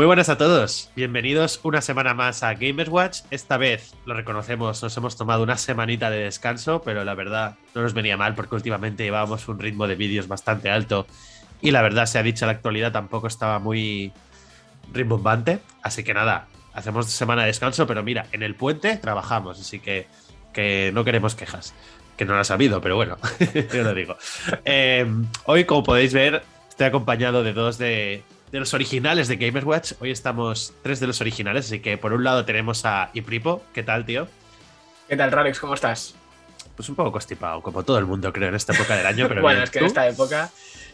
Muy buenas a todos, bienvenidos una semana más a Gamers Watch. Esta vez, lo reconocemos, nos hemos tomado una semanita de descanso, pero la verdad no nos venía mal porque últimamente llevábamos un ritmo de vídeos bastante alto y la verdad, se ha dicho, la actualidad tampoco estaba muy rimbombante. Así que nada, hacemos semana de descanso, pero mira, en el puente trabajamos, así que, que no queremos quejas. Que no las ha pero bueno, yo lo digo. Eh, hoy, como podéis ver, estoy acompañado de dos de, de los originales de Gamers Watch. Hoy estamos tres de los originales, así que por un lado tenemos a Ipripo. ¿Qué tal, tío? ¿Qué tal, Ralex? ¿Cómo estás? Pues un poco constipado, como todo el mundo, creo, en esta época del año. Pero bueno, es que en esta época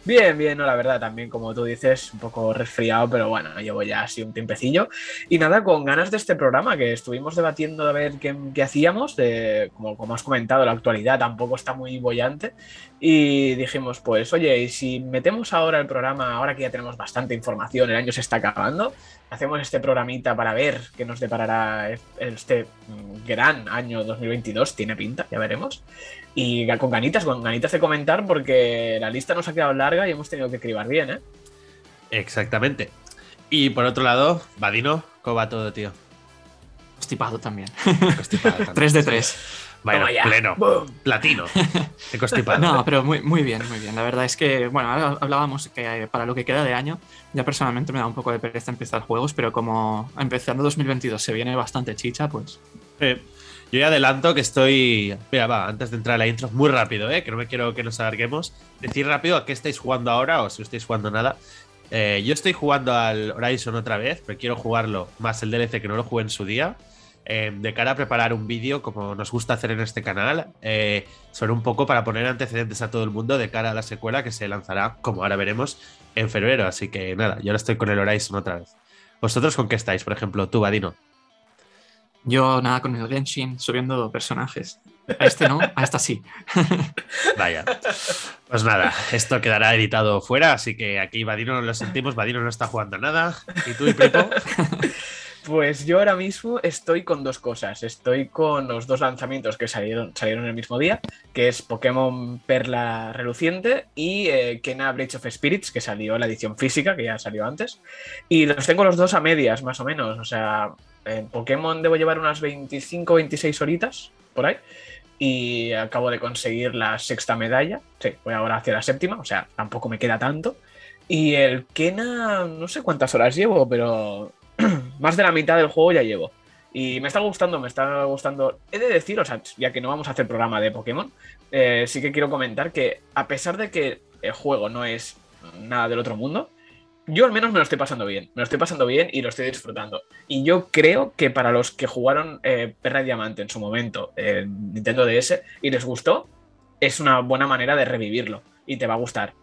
Bien, bien, no, la verdad, también como tú dices, un poco resfriado, pero bueno, llevo ya así un tiempecillo. Y nada, con ganas de este programa que estuvimos debatiendo de ver qué, hacíamos, de, como, como has comentado, la actualidad tampoco está muy bollante. Y dijimos, pues, oye, y si metemos ahora el programa, ahora que ya tenemos bastante información, el año se está acabando, hacemos este programita para ver qué nos deparará este gran año 2022, tiene pinta, ya veremos. Y con ganitas, con ganitas de comentar porque la lista nos ha quedado larga y hemos tenido que cribar bien, ¿eh? Exactamente. Y por otro lado, Vadino, ¿cómo va todo, tío? Constipado también. Constipado también. 3 de 3. Bueno, pleno, platino. constipado. No, pero muy, muy bien, muy bien. La verdad es que, bueno, hablábamos que para lo que queda de año, ya personalmente me da un poco de pereza empezar juegos, pero como empezando 2022 se viene bastante chicha, pues. Yo ya adelanto que estoy. Mira, va, antes de entrar a la intro, muy rápido, ¿eh? que no me quiero que nos alarguemos. Decir rápido a qué estáis jugando ahora o si estáis jugando nada. Eh, yo estoy jugando al Horizon otra vez, pero quiero jugarlo más el DLC que no lo jugué en su día. Eh, de cara a preparar un vídeo, como nos gusta hacer en este canal, eh, sobre un poco para poner antecedentes a todo el mundo de cara a la secuela que se lanzará, como ahora veremos, en febrero. Así que nada, yo ahora estoy con el Horizon otra vez. ¿Vosotros con qué estáis? Por ejemplo, tú, Vadino. Yo nada con el Genshin subiendo personajes. A este no, a esta sí. Vaya. Pues nada, esto quedará editado fuera, así que aquí Vadino lo sentimos, Vadino no está jugando nada. ¿Y tú y? Pues yo ahora mismo estoy con dos cosas. Estoy con los dos lanzamientos que salieron, salieron el mismo día, que es Pokémon Perla Reluciente y eh, Breach of Spirits, que salió la edición física, que ya salió antes. Y los tengo los dos a medias, más o menos. O sea, en Pokémon debo llevar unas 25, 26 horitas por ahí. Y acabo de conseguir la sexta medalla. Sí, voy ahora hacia la séptima, o sea, tampoco me queda tanto. Y el Kena, no sé cuántas horas llevo, pero más de la mitad del juego ya llevo. Y me está gustando, me está gustando. He de decir, o sea, ya que no vamos a hacer programa de Pokémon, eh, sí que quiero comentar que a pesar de que el juego no es nada del otro mundo, yo al menos me lo estoy pasando bien. Me lo estoy pasando bien y lo estoy disfrutando. Y yo creo que para los que jugaron eh, Perra y Diamante en su momento en Nintendo DS y les gustó, es una buena manera de revivirlo y te va a gustar.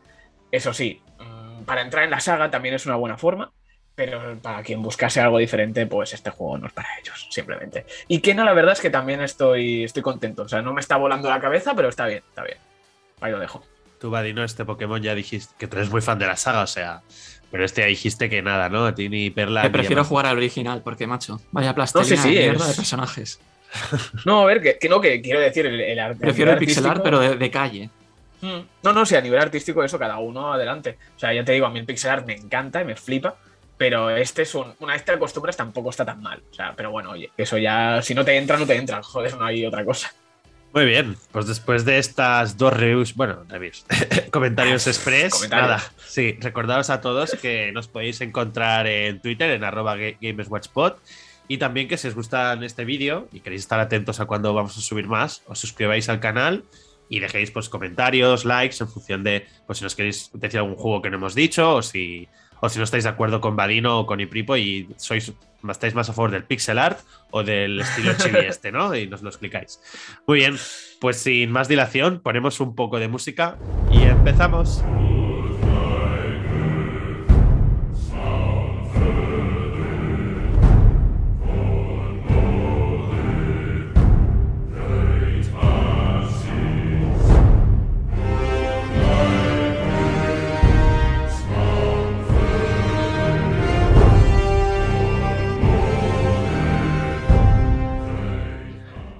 Eso sí, mm, para entrar en la saga también es una buena forma, pero para quien buscase algo diferente, pues este juego no es para ellos, simplemente. Y Kena, la verdad es que también estoy, estoy contento. O sea, no me está volando la cabeza, pero está bien, está bien. Ahí lo dejo. Tú, Vadino, este Pokémon ya dijiste que tú eres muy fan de la saga, o sea, pero este ya dijiste que nada, ¿no? A ti ni Perla. prefiero jugar al original, porque, macho, vaya plastilina no, sí, de personajes. no, a ver, que, no, que quiero decir, el, el Prefiero el pixel art, pero de, calle. Hmm. No, no, sí, a nivel artístico, eso, cada uno adelante. O sea, ya te digo, a mí el pixel art me encanta y me flipa. Pero este es un. Una vez te acostumbras, tampoco está tan mal. O sea, pero bueno, oye, eso ya. Si no te entra, no te entra. Joder, no hay otra cosa. Muy bien, pues después de estas dos reviews, bueno, reviews, comentarios express, nada, sí, recordaros a todos que nos podéis encontrar en Twitter, en arroba GamersWatchPod, y también que si os gusta este vídeo y queréis estar atentos a cuando vamos a subir más, os suscribáis al canal y dejéis pues comentarios, likes en función de pues si nos queréis decir algún juego que no hemos dicho o si o si no estáis de acuerdo con Vadino o con Ipripo y sois, estáis más a favor del pixel art o del estilo chibi este, ¿no? Y nos lo explicáis. Muy bien, pues sin más dilación, ponemos un poco de música y empezamos.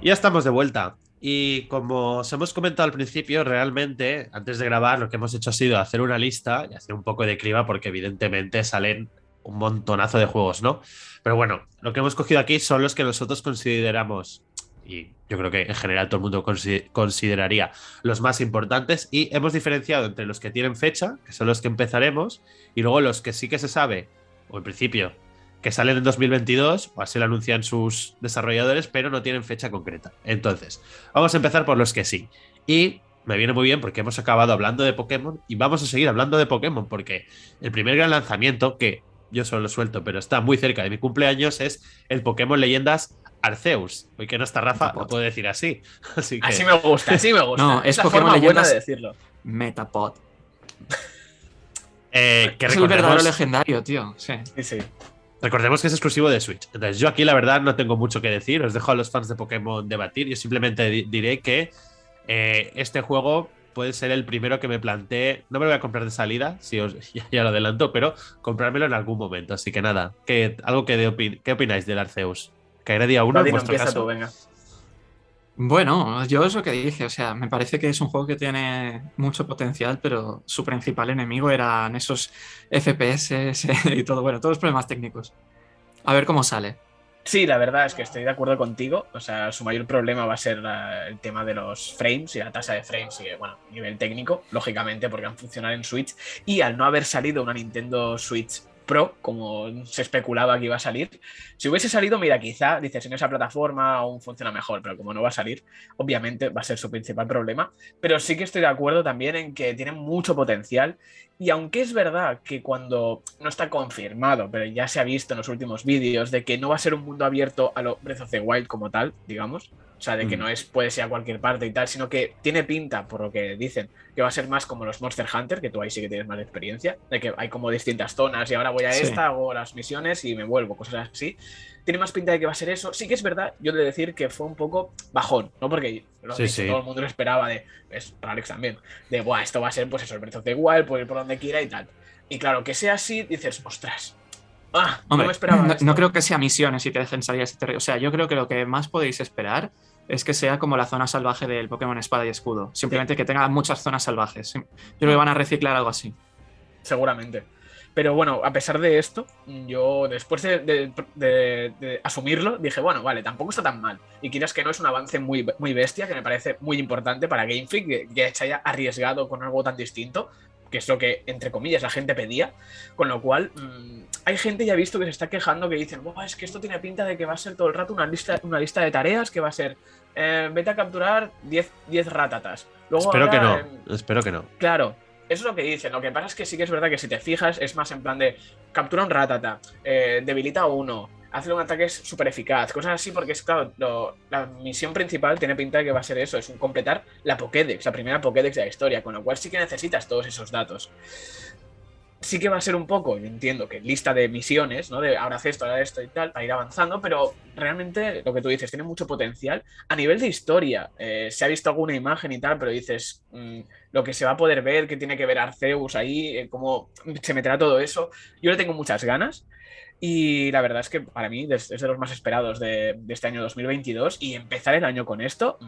Ya estamos de vuelta. Y como os hemos comentado al principio, realmente, antes de grabar, lo que hemos hecho ha sido hacer una lista y hacer un poco de criba, porque evidentemente salen un montonazo de juegos, ¿no? Pero bueno, lo que hemos cogido aquí son los que nosotros consideramos, y yo creo que en general todo el mundo consideraría los más importantes, y hemos diferenciado entre los que tienen fecha, que son los que empezaremos, y luego los que sí que se sabe, o en principio, que salen en 2022, o así lo anuncian sus desarrolladores, pero no tienen fecha concreta. Entonces, vamos a empezar por los que sí. Y me viene muy bien porque hemos acabado hablando de Pokémon y vamos a seguir hablando de Pokémon porque el primer gran lanzamiento, que yo solo lo suelto, pero está muy cerca de mi cumpleaños, es el Pokémon Leyendas Arceus. Hoy que no está Rafa, lo puedo decir así. Así, así me gusta, así me gusta. No, es, Pokémon Leyendas de decirlo. Metapod. Eh, que es el verdadero legendario, tío. Sí. sí, sí. Recordemos que es exclusivo de Switch. Entonces, yo aquí la verdad no tengo mucho que decir. Os dejo a los fans de Pokémon debatir. Yo simplemente diré que eh, este juego puede ser el primero que me planteé. No me lo voy a comprar de salida, si os ya, lo adelanto, pero comprármelo en algún momento. Así que nada, que, algo que de ¿qué opináis del Arceus? ¿Caerá día uno en vuestro caso? venga. Bueno, yo es lo que dije, o sea, me parece que es un juego que tiene mucho potencial, pero su principal enemigo eran esos FPS y todo, bueno, todos los problemas técnicos. A ver cómo sale. Sí, la verdad es que estoy de acuerdo contigo. O sea, su mayor problema va a ser el tema de los frames y la tasa de frames y, bueno, nivel técnico, lógicamente, porque van a funcionar en Switch. Y al no haber salido una Nintendo Switch Pro, como se especulaba que iba a salir. Si hubiese salido, mira, quizá, dices, en esa plataforma aún funciona mejor, pero como no va a salir, obviamente va a ser su principal problema. Pero sí que estoy de acuerdo también en que tiene mucho potencial. Y aunque es verdad que cuando no está confirmado, pero ya se ha visto en los últimos vídeos, de que no va a ser un mundo abierto a lo Breath of the Wild como tal, digamos, o sea, de que mm. no es puede ser a cualquier parte y tal, sino que tiene pinta, por lo que dicen, que va a ser más como los Monster Hunter, que tú ahí sí que tienes más experiencia, de que hay como distintas zonas y ahora voy a esta, hago las misiones y me vuelvo, cosas así. Tiene más pinta de que va a ser eso. Sí que es verdad, yo de decir que fue un poco bajón, ¿no? Porque todo el mundo lo esperaba de, pues, para Alex también, de, Buah, esto va a ser pues eso, el Breath of the Wild, ir por donde quiera y tal. Y claro, que sea así, dices, ostras, Ah, no me esperaba. No, creo que sea misiones y te dejen salir ese territorio. O sea, yo creo que lo que más podéis esperar es que sea como la zona salvaje del Pokémon Espada y Escudo. Simplemente que tenga muchas zonas salvajes. Yo creo que van a reciclar algo así. Seguramente. Pero bueno, a pesar de esto, yo después de, asumirlo, dije, bueno, vale, tampoco está tan mal. Y quieras que no es un avance muy, muy bestia, que me parece muy importante para Game Freak, que, que se haya arriesgado con algo tan distinto que es lo que, entre comillas, la gente pedía. Con lo cual, mm, hay gente ya visto que se está quejando que dicen, es que esto tiene pinta de que va a ser todo el rato una lista, una lista de tareas que va a ser, eh, vete a capturar 10, 10 ratatas. espero que no, espero que no. Claro, eso es lo que dicen. Lo que pasa es que sí que es verdad que si te fijas, es más en plan de captura un ratata, eh, debilita uno, hazle un ataque súper eficaz, cosas así, porque es claro, la misión principal tiene pinta de que va a ser eso, es completar la Pokédex, la primera Pokédex de la historia, con lo cual sí que necesitas todos esos datos. Sí que va a ser un poco, yo entiendo que lista de misiones, ¿no? De ahora haz esto, ahora esto y tal, para ir avanzando, pero realmente lo que tú dices tiene mucho potencial. A nivel de historia, eh, se ha visto alguna imagen y tal, pero dices, mm, lo que se va a poder ver, que tiene que ver Arceus ahí, eh, cómo se meterá todo eso. Yo le tengo muchas ganas. Y la verdad es que para mí es, de los más esperados de, este año 2022 y empezar el año con esto,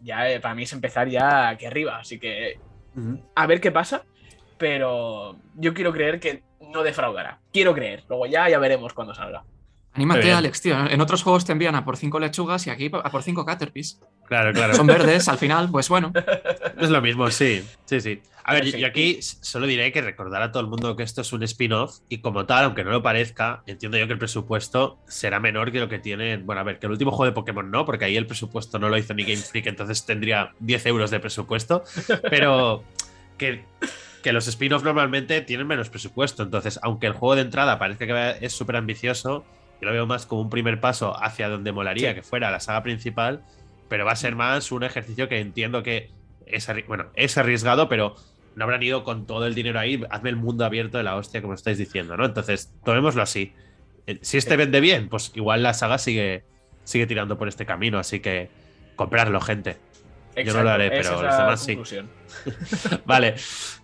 ya eh, para mí es empezar ya aquí arriba. Así que a ver qué pasa, pero yo quiero creer que no defraudará. Quiero creer, luego ya, ya veremos cuando salga. Anímate, Alex, tío. En otros juegos te envían a por cinco lechugas y aquí a por cinco caterpies. Claro, claro. Son verdes al final, pues bueno. Es lo mismo, sí. Sí, sí. A ver, yo aquí solo diré que recordar a todo el mundo que esto es un spin-off y como tal, aunque no lo parezca, entiendo yo que el presupuesto será menor que lo que tienen. Bueno, a ver, que el último juego de Pokémon no, porque ahí el presupuesto no lo hizo ni Game Freak, entonces tendría 10 euros de presupuesto. Pero que, que los spin-off normalmente tienen menos presupuesto. Entonces, aunque el juego de entrada parezca que es súper ambicioso, yo lo veo más como un primer paso hacia donde molaría que fuera la saga principal, pero va a ser más un ejercicio que entiendo que es, bueno, es arriesgado, pero no habrán ido con todo el dinero ahí, hazme el mundo abierto de la hostia, como estáis diciendo, ¿no? Entonces, tomémoslo así. Eh, si este vende bien, pues igual la saga sigue, sigue tirando por este camino, así que comprarlo, gente. Yo no lo haré, pero los demás sí. vale,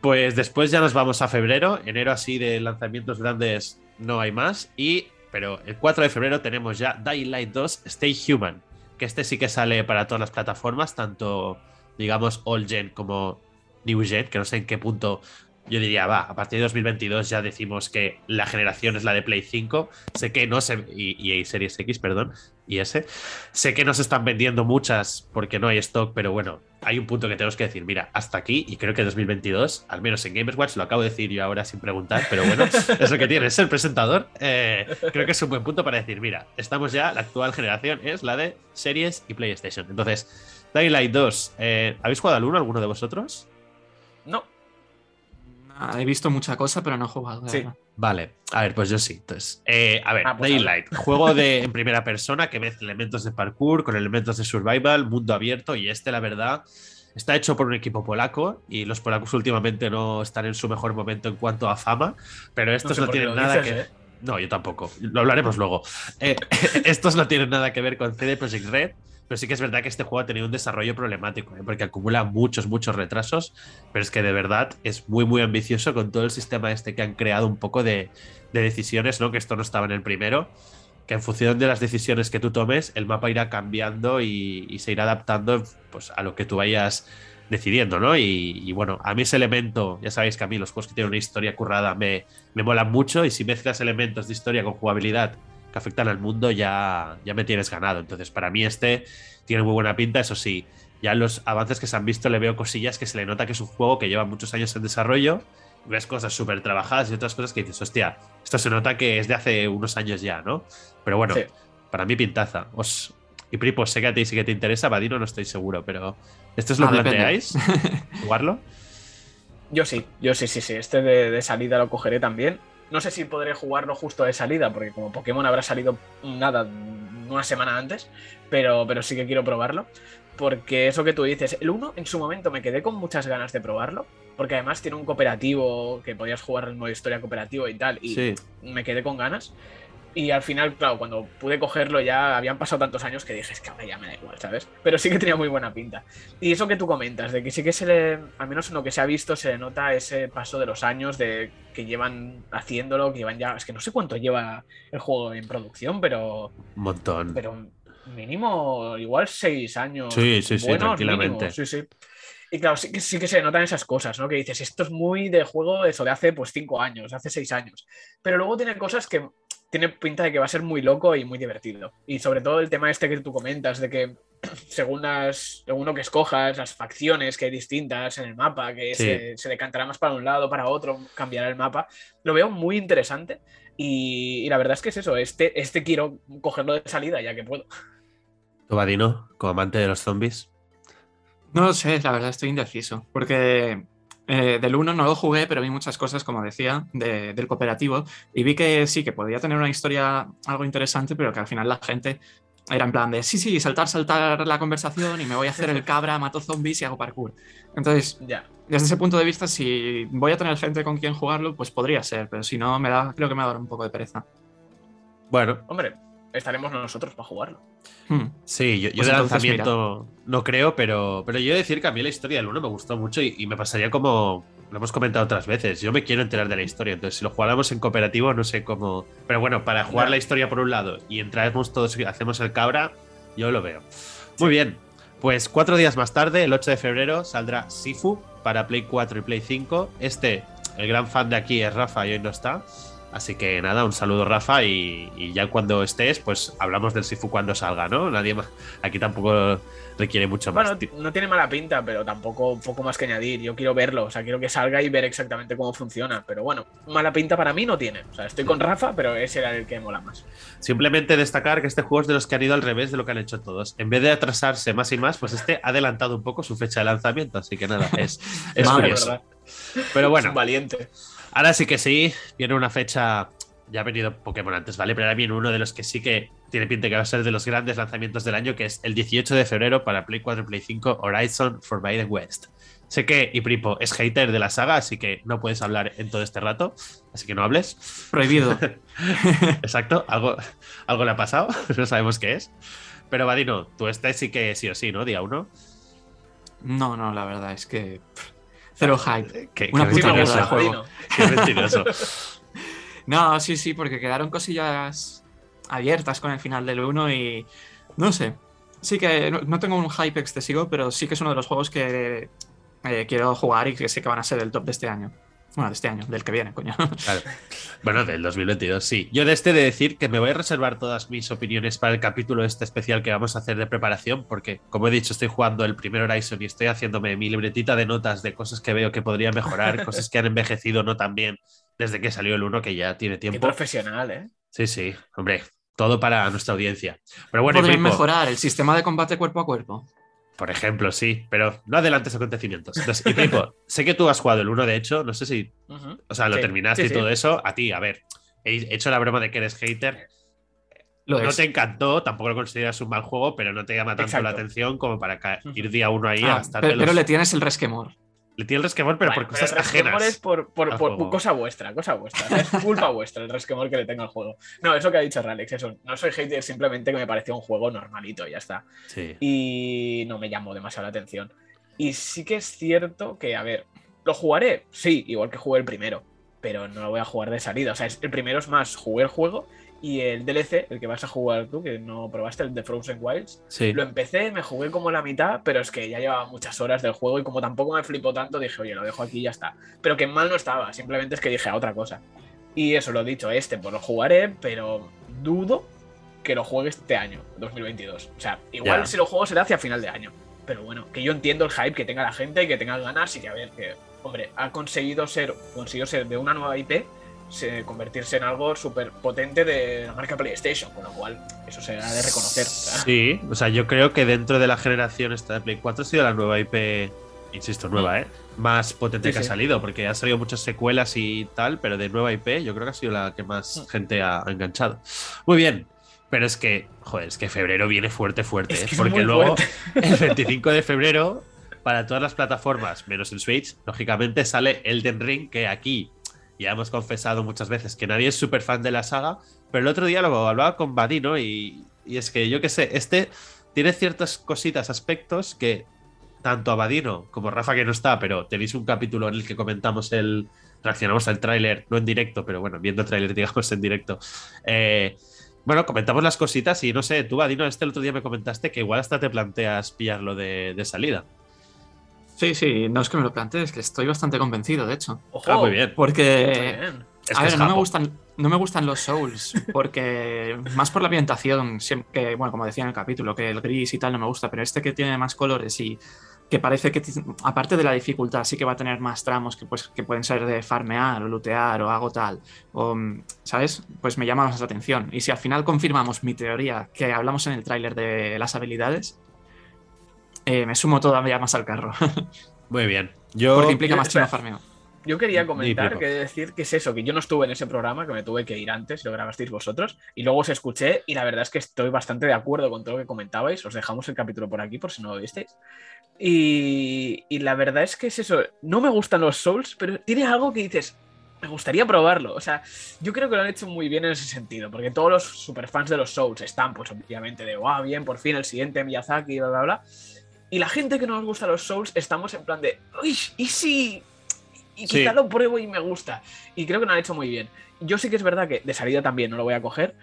pues después ya nos vamos a febrero. Enero así de lanzamientos grandes no hay más. Y, pero el 4 de febrero tenemos ya Dying Light 2 Stay Human, que este sí que sale para todas las plataformas, tanto digamos all gen como New Gen, que no sé en qué punto yo diría, va, a partir de 2022 ya decimos que la generación es la de Play 5. Sé que no se. Y, y Series X, perdón, y ese. Sé que no se están vendiendo muchas porque no hay stock, pero bueno, hay un punto que tenemos que decir, mira, hasta aquí, y creo que 2022, al menos en Gamers Watch, lo acabo de decir yo ahora sin preguntar, pero bueno, es lo que tiene ser presentador. Eh, creo que es un buen punto para decir, mira, estamos ya, la actual generación es la de Series y PlayStation. Entonces, Dying Light 2, eh, ¿habéis jugado al 1 alguno de vosotros? No. He visto mucha cosa, pero no he jugado. Sí. Vale, a ver, pues yo sí. Entonces, eh, a ver, ah, pues Daylight, juego de en primera persona que mezcla elementos de parkour con elementos de survival, mundo abierto, y este, la verdad, está hecho por un equipo polaco, y los polacos últimamente no están en su mejor momento en cuanto a fama, pero estos no, tienen nada que. ¿eh? No, yo tampoco. Lo hablaremos luego. Eh, estos no tienen nada que ver con CD Projekt Red. Pero sí que es verdad que este juego ha tenido un desarrollo problemático, ¿eh? porque acumula muchos, muchos retrasos. Pero es que de verdad es muy, muy ambicioso con todo el sistema este que han creado un poco de, decisiones, ¿no? Que esto no estaba en el primero. Que en función de las decisiones que tú tomes, el mapa irá cambiando y, se irá adaptando pues, a lo que tú vayas decidiendo, ¿no? Y, bueno, a mí ese elemento, ya sabéis que a mí los juegos que tienen una historia currada me, me molan mucho y si mezclas elementos de historia con jugabilidad afectan al mundo, ya, ya me tienes ganado. Entonces, para mí este tiene muy buena pinta, eso sí. Ya en los avances que se han visto le veo cosillas que se le nota que es un juego que lleva muchos años en desarrollo. Ves cosas súper trabajadas y otras cosas que dices, hostia, esto se nota que es de hace unos años ya, ¿no? Pero bueno, para mí pintaza. Os, y Pripo, sé que a ti sí que te interesa, Vadino no estoy seguro, pero ¿esto es lo que ah, planteáis? ¿Jugarlo? Yo sí, yo sí, sí, sí. Este de salida lo cogeré también. No sé si podré jugarlo justo de salida, porque como Pokémon habrá salido nada, una semana antes, pero, pero sí que quiero probarlo. Porque eso que tú dices, el 1 en su momento me quedé con muchas ganas de probarlo, porque además tiene un cooperativo que podías jugar en modo historia cooperativo y tal, y me quedé con ganas. Y al final, claro, cuando pude cogerlo ya habían pasado tantos años que dije, es que ahora ya me da igual, ¿sabes? Pero sí que tenía muy buena pinta. Y eso que tú comentas, de que sí que se le, al menos en lo que se ha visto, se le nota ese paso de los años de que llevan haciéndolo, que llevan ya, es que no sé cuánto lleva el juego en producción, pero... Un montón. Pero mínimo, igual seis años. Sí, sí, sí, tranquilamente. sí, sí. Y claro, sí que, sí que se notan esas cosas, ¿no? Que dices, esto es muy de juego, eso de hace pues cinco años, hace seis años. Pero luego tiene cosas que tiene pinta de que va a ser muy loco y muy divertido. Y sobre todo el tema este que tú comentas, de que según, las, según lo que escojas, las facciones que hay distintas en el mapa, que se, decantará más para un lado, para otro, cambiará el mapa, lo veo muy interesante. Y, la verdad es que es eso, este, este quiero cogerlo de salida ya que puedo. Tobadino, como amante de los zombies. No lo sé, la verdad estoy indeciso, porque eh, del 1 no lo jugué, pero vi muchas cosas, como decía, del cooperativo y vi que sí, que podía tener una historia algo interesante, pero que al final la gente era en plan de sí, sí, saltar, saltar la conversación y me voy a hacer el cabra, mato zombies y hago parkour. Entonces, ya. desde ese punto de vista, si voy a tener gente con quien jugarlo, pues podría ser, pero si no, me da, creo que me va a dar un poco de pereza. Bueno, hombre, estaremos nosotros para jugarlo. Hmm. Sí, yo, pues de lanzamiento no creo, pero, pero yo he de decir que a mí la historia del 1 me gustó mucho y, me pasaría como lo hemos comentado otras veces. Yo me quiero enterar de la historia, entonces si lo jugáramos en cooperativo, no sé cómo. Pero bueno, para jugar la historia por un lado y entramos todos y hacemos el cabra, yo lo veo. Muy bien, pues cuatro días más tarde, el 8 de febrero, saldrá Sifu para Play 4 y Play 5. Este, el gran fan de aquí es Rafa y hoy no está. Así que nada, un saludo Rafa y, ya cuando estés, pues hablamos del Sifu cuando salga, ¿no? Nadie más, aquí tampoco requiere mucho más. Bueno, no tiene mala pinta, pero tampoco un poco más que añadir. Yo quiero verlo, o sea, quiero que salga y ver exactamente cómo funciona. Pero bueno, mala pinta para mí no tiene. O sea, estoy con Rafa, pero ese era el que mola más. Simplemente destacar que este juego es de los que han ido al revés de lo que han hecho todos. En vez de atrasarse más y más, pues este ha adelantado un poco su fecha de lanzamiento. Así que nada, es, es curioso. Pero bueno. valiente. Ahora sí que sí, viene una fecha. Ya ha venido Pokémon antes, ¿vale? Pero ahora viene uno de los que sí que tiene pinta que va a ser de los grandes lanzamientos del año, que es el 18 de febrero para Play 4 y Play 5 Horizon Forbidden West. Sé que Ipripo es hater de la saga, así que no puedes hablar en todo este rato, así que no hables. Prohibido. Exacto, algo, algo le ha pasado, no sabemos qué es. Pero Vadino, tú este sí que sí o sí, ¿no? Día uno. No, no, la verdad es que. Cero hype. Qué, Una puta mierda de juego. Qué mentiroso. no, sí, sí, porque quedaron cosillas abiertas con el final del 1 y. No sé. Sí que no, tengo un hype excesivo, pero sí que es uno de los juegos que eh, quiero jugar y que sé que van a ser el top de este año. Bueno, de este año, del que viene, coño. Claro. Bueno, del 2022, sí. Yo de este de decir que me voy a reservar todas mis opiniones para el capítulo este especial que vamos a hacer de preparación, porque, como he dicho, estoy jugando el primer Horizon y estoy haciéndome mi libretita de notas de cosas que veo que podría mejorar, cosas que han envejecido no tan bien desde que salió el 1, que ya tiene tiempo. Qué profesional, ¿eh? Sí, sí, hombre, todo para nuestra audiencia. Pero bueno, Podrían mejorar el sistema de combate cuerpo a cuerpo. Por ejemplo, sí, pero no adelantes acontecimientos. Entonces, y Pipo, sé que tú has jugado el 1, de hecho, no sé si. O sea, lo terminaste y todo eso. A ti, a ver, he hecho la broma de que eres hater. no te encantó, tampoco lo consideras un mal juego, pero no te llama tanto la atención como para ir día uno ahí ah, a Pero, pero le tienes el resquemor. Le tiene el resquemor, pero por cosas ajenas. es por, por, por cosa vuestra, cosa vuestra. Es culpa vuestra el resquemor que le tengo al juego. No, eso que ha dicho Ralex, eso. No soy hater, simplemente que me pareció un juego normalito y ya está. Sí. Y no me llamó demasiado la atención. Y sí que es cierto que, a ver, ¿lo jugaré? Sí, igual que jugué el primero. Pero no lo voy a jugar de salida. O sea, el primero es más, jugué el juego y el DLC, el que vas a jugar tú, que no probaste, el de Frozen Wilds, lo empecé, me jugué como la mitad, pero es que ya llevaba muchas horas del juego y como tampoco me flipó tanto, dije, oye, lo dejo aquí y ya está. Pero que mal no estaba, simplemente es que dije a otra cosa. Y eso lo he dicho, este pues lo jugaré, pero dudo que lo juegue este año, 2022. O sea, igual si lo juego será hacia final de año. Pero bueno, que yo entiendo el hype que tenga la gente y que tenga ganas y que a ver, que, hombre, ha conseguido ser, conseguido ser de una nueva IP convertirse en algo súper potente de la marca PlayStation, con lo cual eso se ha de reconocer. Sí, o sea, yo creo que dentro de la generación esta de Play 4 ha sido la nueva IP, insisto, nueva, ¿eh? Más potente que ha salido, porque ha salido muchas secuelas y tal, pero de nueva IP yo creo que ha sido la que más mm. gente ha enganchado. Muy bien, pero es que, joder, es que febrero viene fuerte, fuerte, ¿eh? porque luego el 25 de febrero, para todas las plataformas, menos el Switch, lógicamente sale Elden Ring, que aquí ya hemos confesado muchas veces que nadie es súper fan de la saga, pero el otro día lo hablaba con Badino y, y es que yo qué sé, este tiene ciertas cositas, aspectos que tanto a Badino como Rafa que no está, pero tenéis un capítulo en el que comentamos el, reaccionamos al tráiler, no en directo, pero bueno, viendo el tráiler digamos en directo. Eh, bueno, comentamos las cositas y no sé, tú Badino, este el otro día me comentaste que igual hasta te planteas pillarlo de, de salida. Sí, sí, no es que me lo plantees, es que estoy bastante convencido, de hecho. ah, muy bien. Porque. a ver, no me, gustan, no me gustan los Souls, porque más por la ambientación, que, bueno, como decía en el capítulo, que el gris y tal no me gusta, pero este que tiene más colores y que parece que, aparte de la dificultad, sí que va a tener más tramos que, pues, que pueden ser de farmear o lootear o algo tal, o, ¿sabes? Pues me llama más la atención. Y si al final confirmamos mi teoría que hablamos en el tráiler de las habilidades, eh, me sumo todavía más al carro. Muy bien. Yo... Porque implica más tiempo farmeo. Yo quería comentar, que decir que es eso, que yo no estuve en ese programa, que me tuve que ir antes, lo grabasteis vosotros, y luego os escuché, y la verdad es que estoy bastante de acuerdo con todo lo que comentabais. Os dejamos el capítulo por aquí por si no lo visteis. Y, y la verdad es que es eso, no me gustan los Souls, pero tiene algo que dices, me gustaría probarlo. O sea, yo creo que lo han hecho muy bien en ese sentido, porque todos los superfans de los Souls están, pues obviamente, de, wow, bien, por fin el siguiente Miyazaki, bla, bla, bla. Y la gente que no nos gusta los Souls estamos en plan de, uy, ¿y si? Y quizá lo pruebo y me gusta. Y creo que lo han hecho muy bien. Yo sí que es verdad que de salida también no lo voy a coger,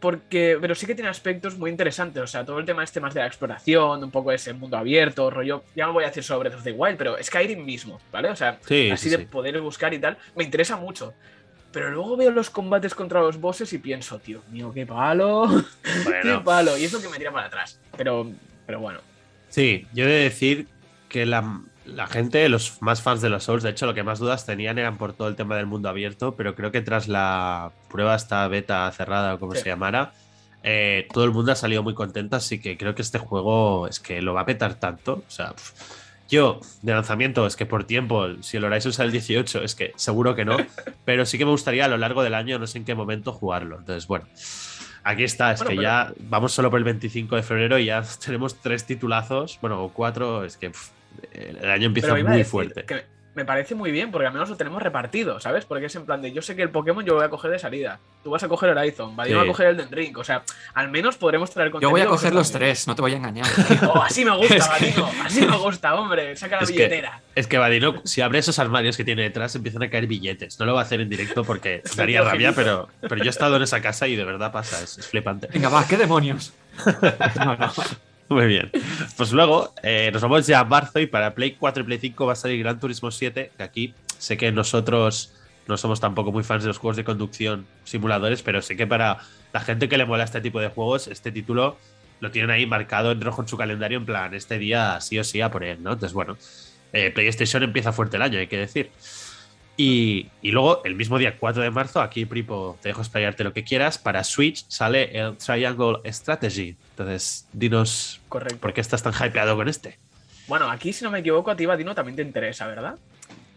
porque, pero sí que tiene aspectos muy interesantes. O sea, todo el tema este más de la exploración, un poco ese mundo abierto, rollo. Ya no voy a decir sobre Breath of the Wild, pero Skyrim mismo, ¿vale? O sea, así de poder buscar y tal, me interesa mucho. Pero luego veo los combates contra los bosses y pienso, tío mío, qué palo. qué palo. Y eso que me tira para atrás. Pero, pero bueno, Sí, yo he de decir que la, gente, los más fans de los Souls, de hecho, lo que más dudas tenían eran por todo el tema del mundo abierto, pero creo que tras la prueba, esta beta cerrada o como se llamara, eh, todo el mundo ha salido muy contento, así que creo que este juego es que lo va a petar tanto. O sea, yo de lanzamiento es que por tiempo, si el Horizon sale el 18, es que seguro que no, pero sí que me gustaría a lo largo del año, no sé en qué momento, jugarlo. Entonces, bueno. Aquí está, es que ya vamos solo por el 25 de febrero y ya tenemos tres titulazos, bueno, o cuatro, es que el año empieza muy fuerte me parece muy bien, porque al menos lo tenemos repartido, ¿sabes? Porque es en plan de yo sé que el Pokémon yo lo voy a coger de salida. Tú vas a coger Horizon, Vadim va a coger el Dendrink. O sea, al menos podremos traer contenido. Yo voy a coger los tres, no te voy a engañar. oh, así me gusta, Vadino. Así me gusta, hombre. Saca la billetera. es que Vadino, si abre esos armarios que tiene detrás, empiezan a caer billetes. No lo va a hacer en directo porque daría rabia, pero, pero yo he estado en esa casa y de verdad pasa, es, es flipante. Venga, va, ¿qué demonios? no, no. Muy bien. Pues luego eh, nos vamos ya a marzo y para Play 4 y Play 5 va a salir Gran Turismo 7, que aquí sé que nosotros no somos tampoco muy fans de los juegos de conducción simuladores, pero sé que para la gente que le mola este tipo de juegos, este título lo tienen ahí marcado en rojo en su calendario, en plan, este día sí o sí a por él, ¿no? Entonces, bueno, eh, PlayStation empieza fuerte el año, hay que decir. Y, luego, el mismo día 4 de marzo, aquí, Pripo, te dejo explayarte lo que quieras. Para Switch sale el Triangle Strategy. Entonces, dinos por qué estás tan hypeado con este. Bueno, aquí, si no me equivoco, a ti, Dino también te interesa, ¿verdad?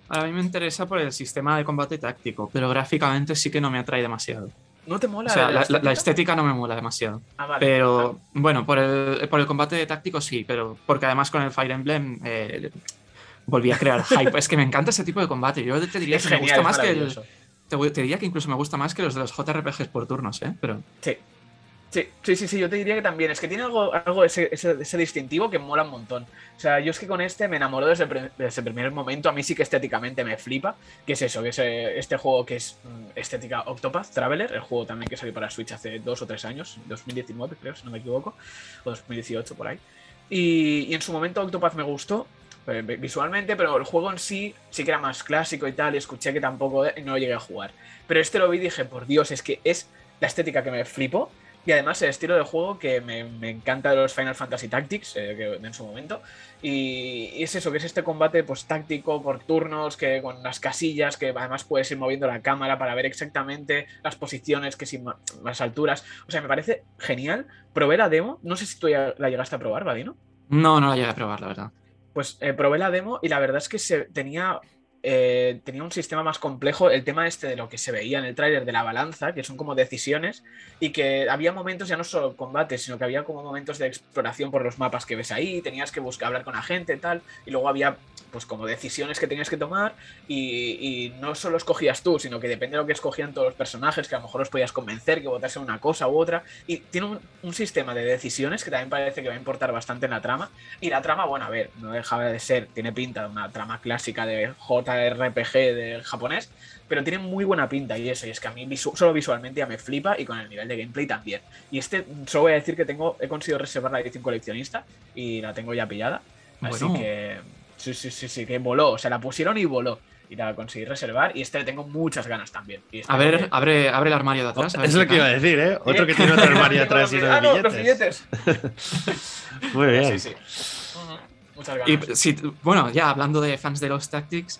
A mí me interesa por el sistema de combate táctico, pero gráficamente sí que no me atrae demasiado. ¿No te mola? O sea, la, estética? no me mola demasiado. Ah, vale. Pero, bueno, por el, por el combate táctico sí, pero porque además con el Fire Emblem eh, volví a crear hype. es que me encanta ese tipo de combate. Yo te diría que me gusta más que el, te, diría que incluso me gusta más que los de los JRPGs por turnos, ¿eh? Pero... Sí. Sí, sí, sí, sí, yo te diría que también. Es que tiene algo, algo ese, ese, distintivo que mola un montón. O sea, yo es que con este me enamoro desde el, primer momento. A mí sí que estéticamente me flipa. Que es eso? Que es eh, este juego que es mm, estética Octopath Traveler, el juego también que salió para Switch hace dos o tres años, 2019 creo, si no me equivoco, o 2018 por ahí. Y, y en su momento Octopath me gustó, visualmente, pero el juego en sí sí que era más clásico y tal, escuché que tampoco no lo llegué a jugar. Pero este lo vi y dije, por Dios, es que es la estética que me flipo. Y además el estilo de juego que me, encanta de los Final Fantasy Tactics eh, en su momento. Y, es eso, que es este combate pues táctico por turnos, que con las casillas, que además puedes ir moviendo la cámara para ver exactamente las posiciones, que sin las alturas. O sea, me parece genial. Probé la demo, no sé si tú ya la llegaste a probar, Vadino. No, no la llegué a probar, la verdad. Pues eh, probé la demo y la verdad es que se, tenía, eh, tenía un sistema más complejo. El tema este de lo que se veía en el tráiler de la balanza, que son como decisiones, y que había momentos ya no solo combates, sino que había como momentos de exploración por los mapas que ves ahí, tenías que buscar hablar con la gente tal, y luego había pues como decisiones que tenías que tomar y, no solo escogías tú, sino que depende de lo que escogían todos los personajes, que a lo mejor los podías convencer que votasen una cosa u otra. Y tiene un, sistema de decisiones que también parece que va a importar bastante en la trama. Y la trama, bueno, a ver, no dejaba de ser, tiene pinta de una trama clásica de JRPG del japonés, pero tiene muy buena pinta y eso, y es que a mí solo visualmente ya me flipa y con el nivel de gameplay también. Y este, solo voy a decir que tengo, he conseguido reservar la edición coleccionista y la tengo ya pillada. Así que Sí, sí, sí, sí, que voló. O sea, la pusieron y voló. Y la conseguí reservar. Y este le tengo muchas ganas también. Este a ver, abre, abre el armario de atrás. es lo que iba a decir, ¿eh? Otro que tiene otro armario atrás y de ah, billetes. los billetes. Muy bien. Sí, sí. Muchas ganas. Y, bueno, ya hablando de fans de los Tactics,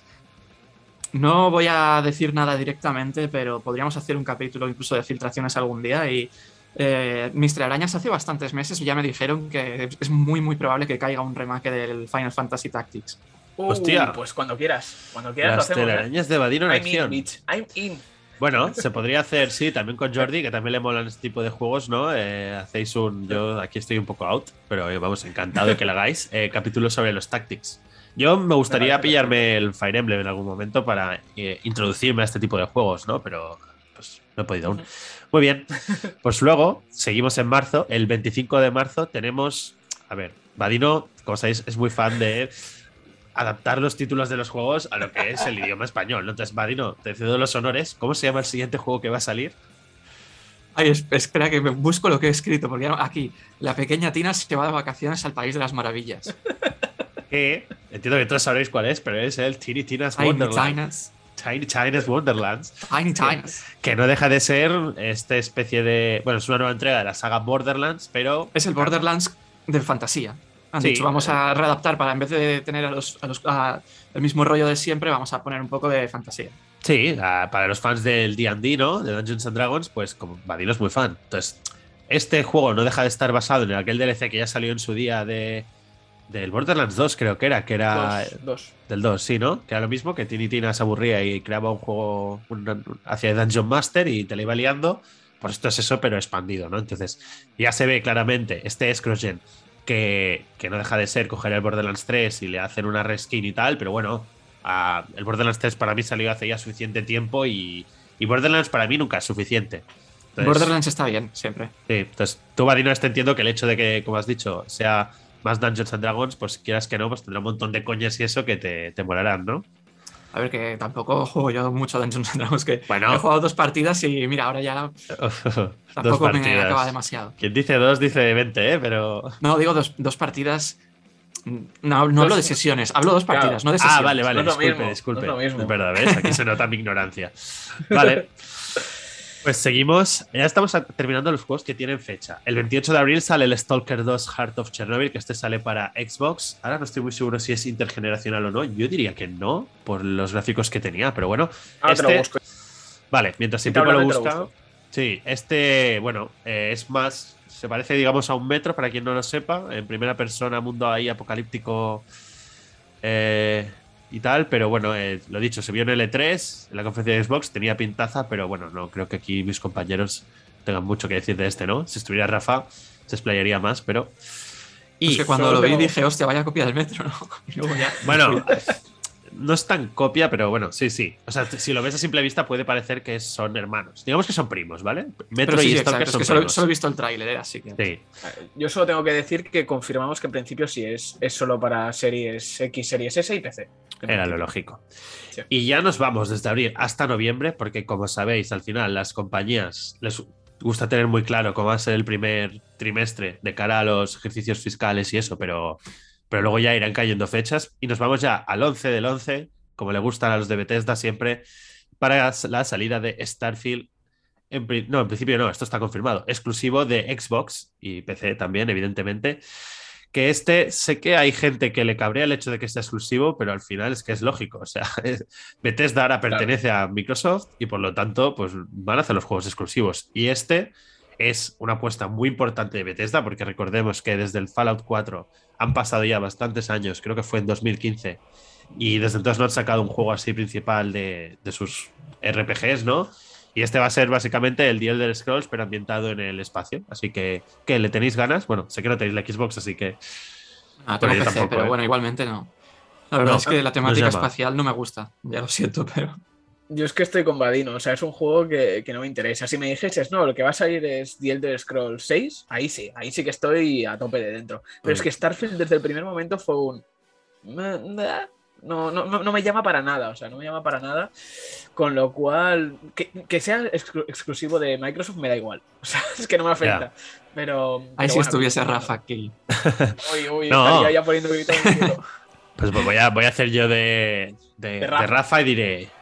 no voy a decir nada directamente, pero podríamos hacer un capítulo incluso de filtraciones algún día y eh, Mr. Arañas hace bastantes meses ya me dijeron que es muy muy probable que caiga un remake del Final Fantasy Tactics. Uh, Hostia. Pues cuando quieras. Cuando quieras Las lo hacemos. ¿eh? arañas de Vadino en acción. I'm in. Bueno, se podría hacer, sí, también con Jordi, que también le molan este tipo de juegos, ¿no? Eh, hacéis un. Yo aquí estoy un poco out, pero vamos, encantado de que lo hagáis. capítulo sobre los Tactics. Yo me gustaría pillarme el Fire Emblem en algún momento para introducirme a este tipo de juegos, ¿no? Pero pues no he podido aún. Muy bien. Pues luego, seguimos en marzo. El 25 de marzo tenemos. A ver, Vadino, como sabéis, es muy fan de adaptar los títulos de los juegos a lo que es el idioma español. Entonces, Vadino, te cedo los honores. ¿Cómo se llama el siguiente juego que va a salir? Ay, espera que me busco lo que he escrito, porque aquí, la pequeña Tina se va de vacaciones al País de las Maravillas. Que entiendo que todos sabréis cuál es, pero es el Tiny Tina's Wonderland. Tiny China's Wonderlands. Tiny Que, no deja de ser esta especie de. Bueno, es una nueva entrega de la saga Borderlands, pero. Es el Borderlands de fantasía. Han dicho, vamos a readaptar para en vez de tener a los, el mismo rollo de siempre, vamos a poner un poco de fantasía. Sí, para los fans del DD, ¿no? De Dungeons and Dragons, pues como Vadino es muy fan. Entonces, este juego no deja de estar basado en aquel DLC que ya salió en su día de del Borderlands 2 creo que era, que era... Del 2, sí, ¿no? Que era lo mismo, que Tiny Tina se aburría y creaba un juego hacia Dungeon Master y te la iba liando. Pues esto es eso, pero expandido, ¿no? Entonces, ya se ve claramente, este es CrossGen, que, que no deja de ser coger el Borderlands 3 y le hacen una reskin y tal, pero bueno, el Borderlands 3 para mí salió hace ya suficiente tiempo y, y Borderlands para mí nunca es suficiente. Borderlands está bien, siempre. Sí, entonces tú, Vadino, te entiendo que el hecho de que, como has dicho, sea más Dungeons and Dragons, pues quieras que no, pues tendrá un montón de coñas y eso que te, te molarán, ¿no? A ver, que tampoco juego yo mucho Dungeons and Dragons, que bueno. he jugado dos partidas y mira, ahora ya tampoco me acaba demasiado. Quien dice dos dice 20, ¿eh? Pero... No, digo dos, dos partidas No, no hablo de sesiones, hablo de dos partidas, no de sesiones. Ah, vale, vale, disculpe, disculpe. es, verdad, ¿ves? Aquí se nota mi ignorancia. Vale. Pues seguimos. Ya estamos terminando los juegos que tienen fecha. El 28 de abril sale el Stalker 2 Heart of Chernobyl, que este sale para Xbox. Ahora no estoy muy seguro si es intergeneracional o no. Yo diría que no, por los gráficos que tenía, pero bueno. este... Vale, mientras siempre lo busca. Sí, este, bueno, eh, es más. Se parece, digamos, a un metro, para quien no lo sepa. En primera persona, mundo ahí apocalíptico. Eh, y tal, pero bueno, eh, lo dicho, se vio en L3, en la conferencia de Xbox, tenía pintaza, pero bueno, no creo que aquí mis compañeros tengan mucho que decir de este, ¿no? Si estuviera Rafa, se explayaría más, pero. Y es que cuando lo vi dije, hostia, vaya copia del metro, ¿no? Bueno, no es tan copia, pero bueno, sí, sí. O sea, si lo ves a simple vista puede parecer que son hermanos. Digamos que son primos, ¿vale? Metro y Stalker son primos. Solo, he visto el tráiler, así que... Sí. Yo solo tengo que decir que confirmamos que en principio sí es, es solo para series X, series S y PC. Era lo lógico. Y ya nos vamos desde abril hasta noviembre, porque como sabéis, al final las compañías les gusta tener muy claro cómo va a ser el primer trimestre de cara a los ejercicios fiscales y eso, pero pero luego ya irán cayendo fechas y nos vamos ya al 11 del 11, como le gustan a los de Bethesda siempre, para la salida de Starfield. no, en principio no, esto está confirmado. Exclusivo de Xbox y PC también, evidentemente. Que este, sé que hay gente que le cabrea el hecho de que sea exclusivo, pero al final es que es lógico. O sea, Bethesda ahora pertenece a Microsoft y por lo tanto, pues van a hacer los juegos exclusivos. Y este es una apuesta muy importante de Bethesda, porque recordemos que desde el Fallout 4 han pasado ya bastantes años, creo que fue en 2015, y desde entonces no han sacado un juego así principal de, sus RPGs, ¿no? Y este va a ser básicamente el The Elder Scrolls, pero ambientado en el espacio. Así que, ¿qué? ¿Le tenéis ganas? Bueno, sé que no tenéis la Xbox, así que. Ah, tengo PC, pero ¿eh? bueno, igualmente no. La verdad es que la temática espacial no me gusta, ya lo siento, pero. Yo es que estoy con Vadino, o sea, es un juego que, no me interesa. Si me dijeses, no, lo que va a salir es The Elder Scrolls 6, ahí sí, ahí sí que estoy a tope de dentro. Pero es que Starfield desde el primer momento fue un. No, no, me llama para nada, o sea, no me llama para nada. Con lo cual, que, sea exclusivo de Microsoft me da igual. O sea, es que no me afecta. Pero. Ahí si estuviese Rafa aquí. Uy, uy, estaría ya poniendo Pues voy a, voy a hacer yo de, de Rafa y diré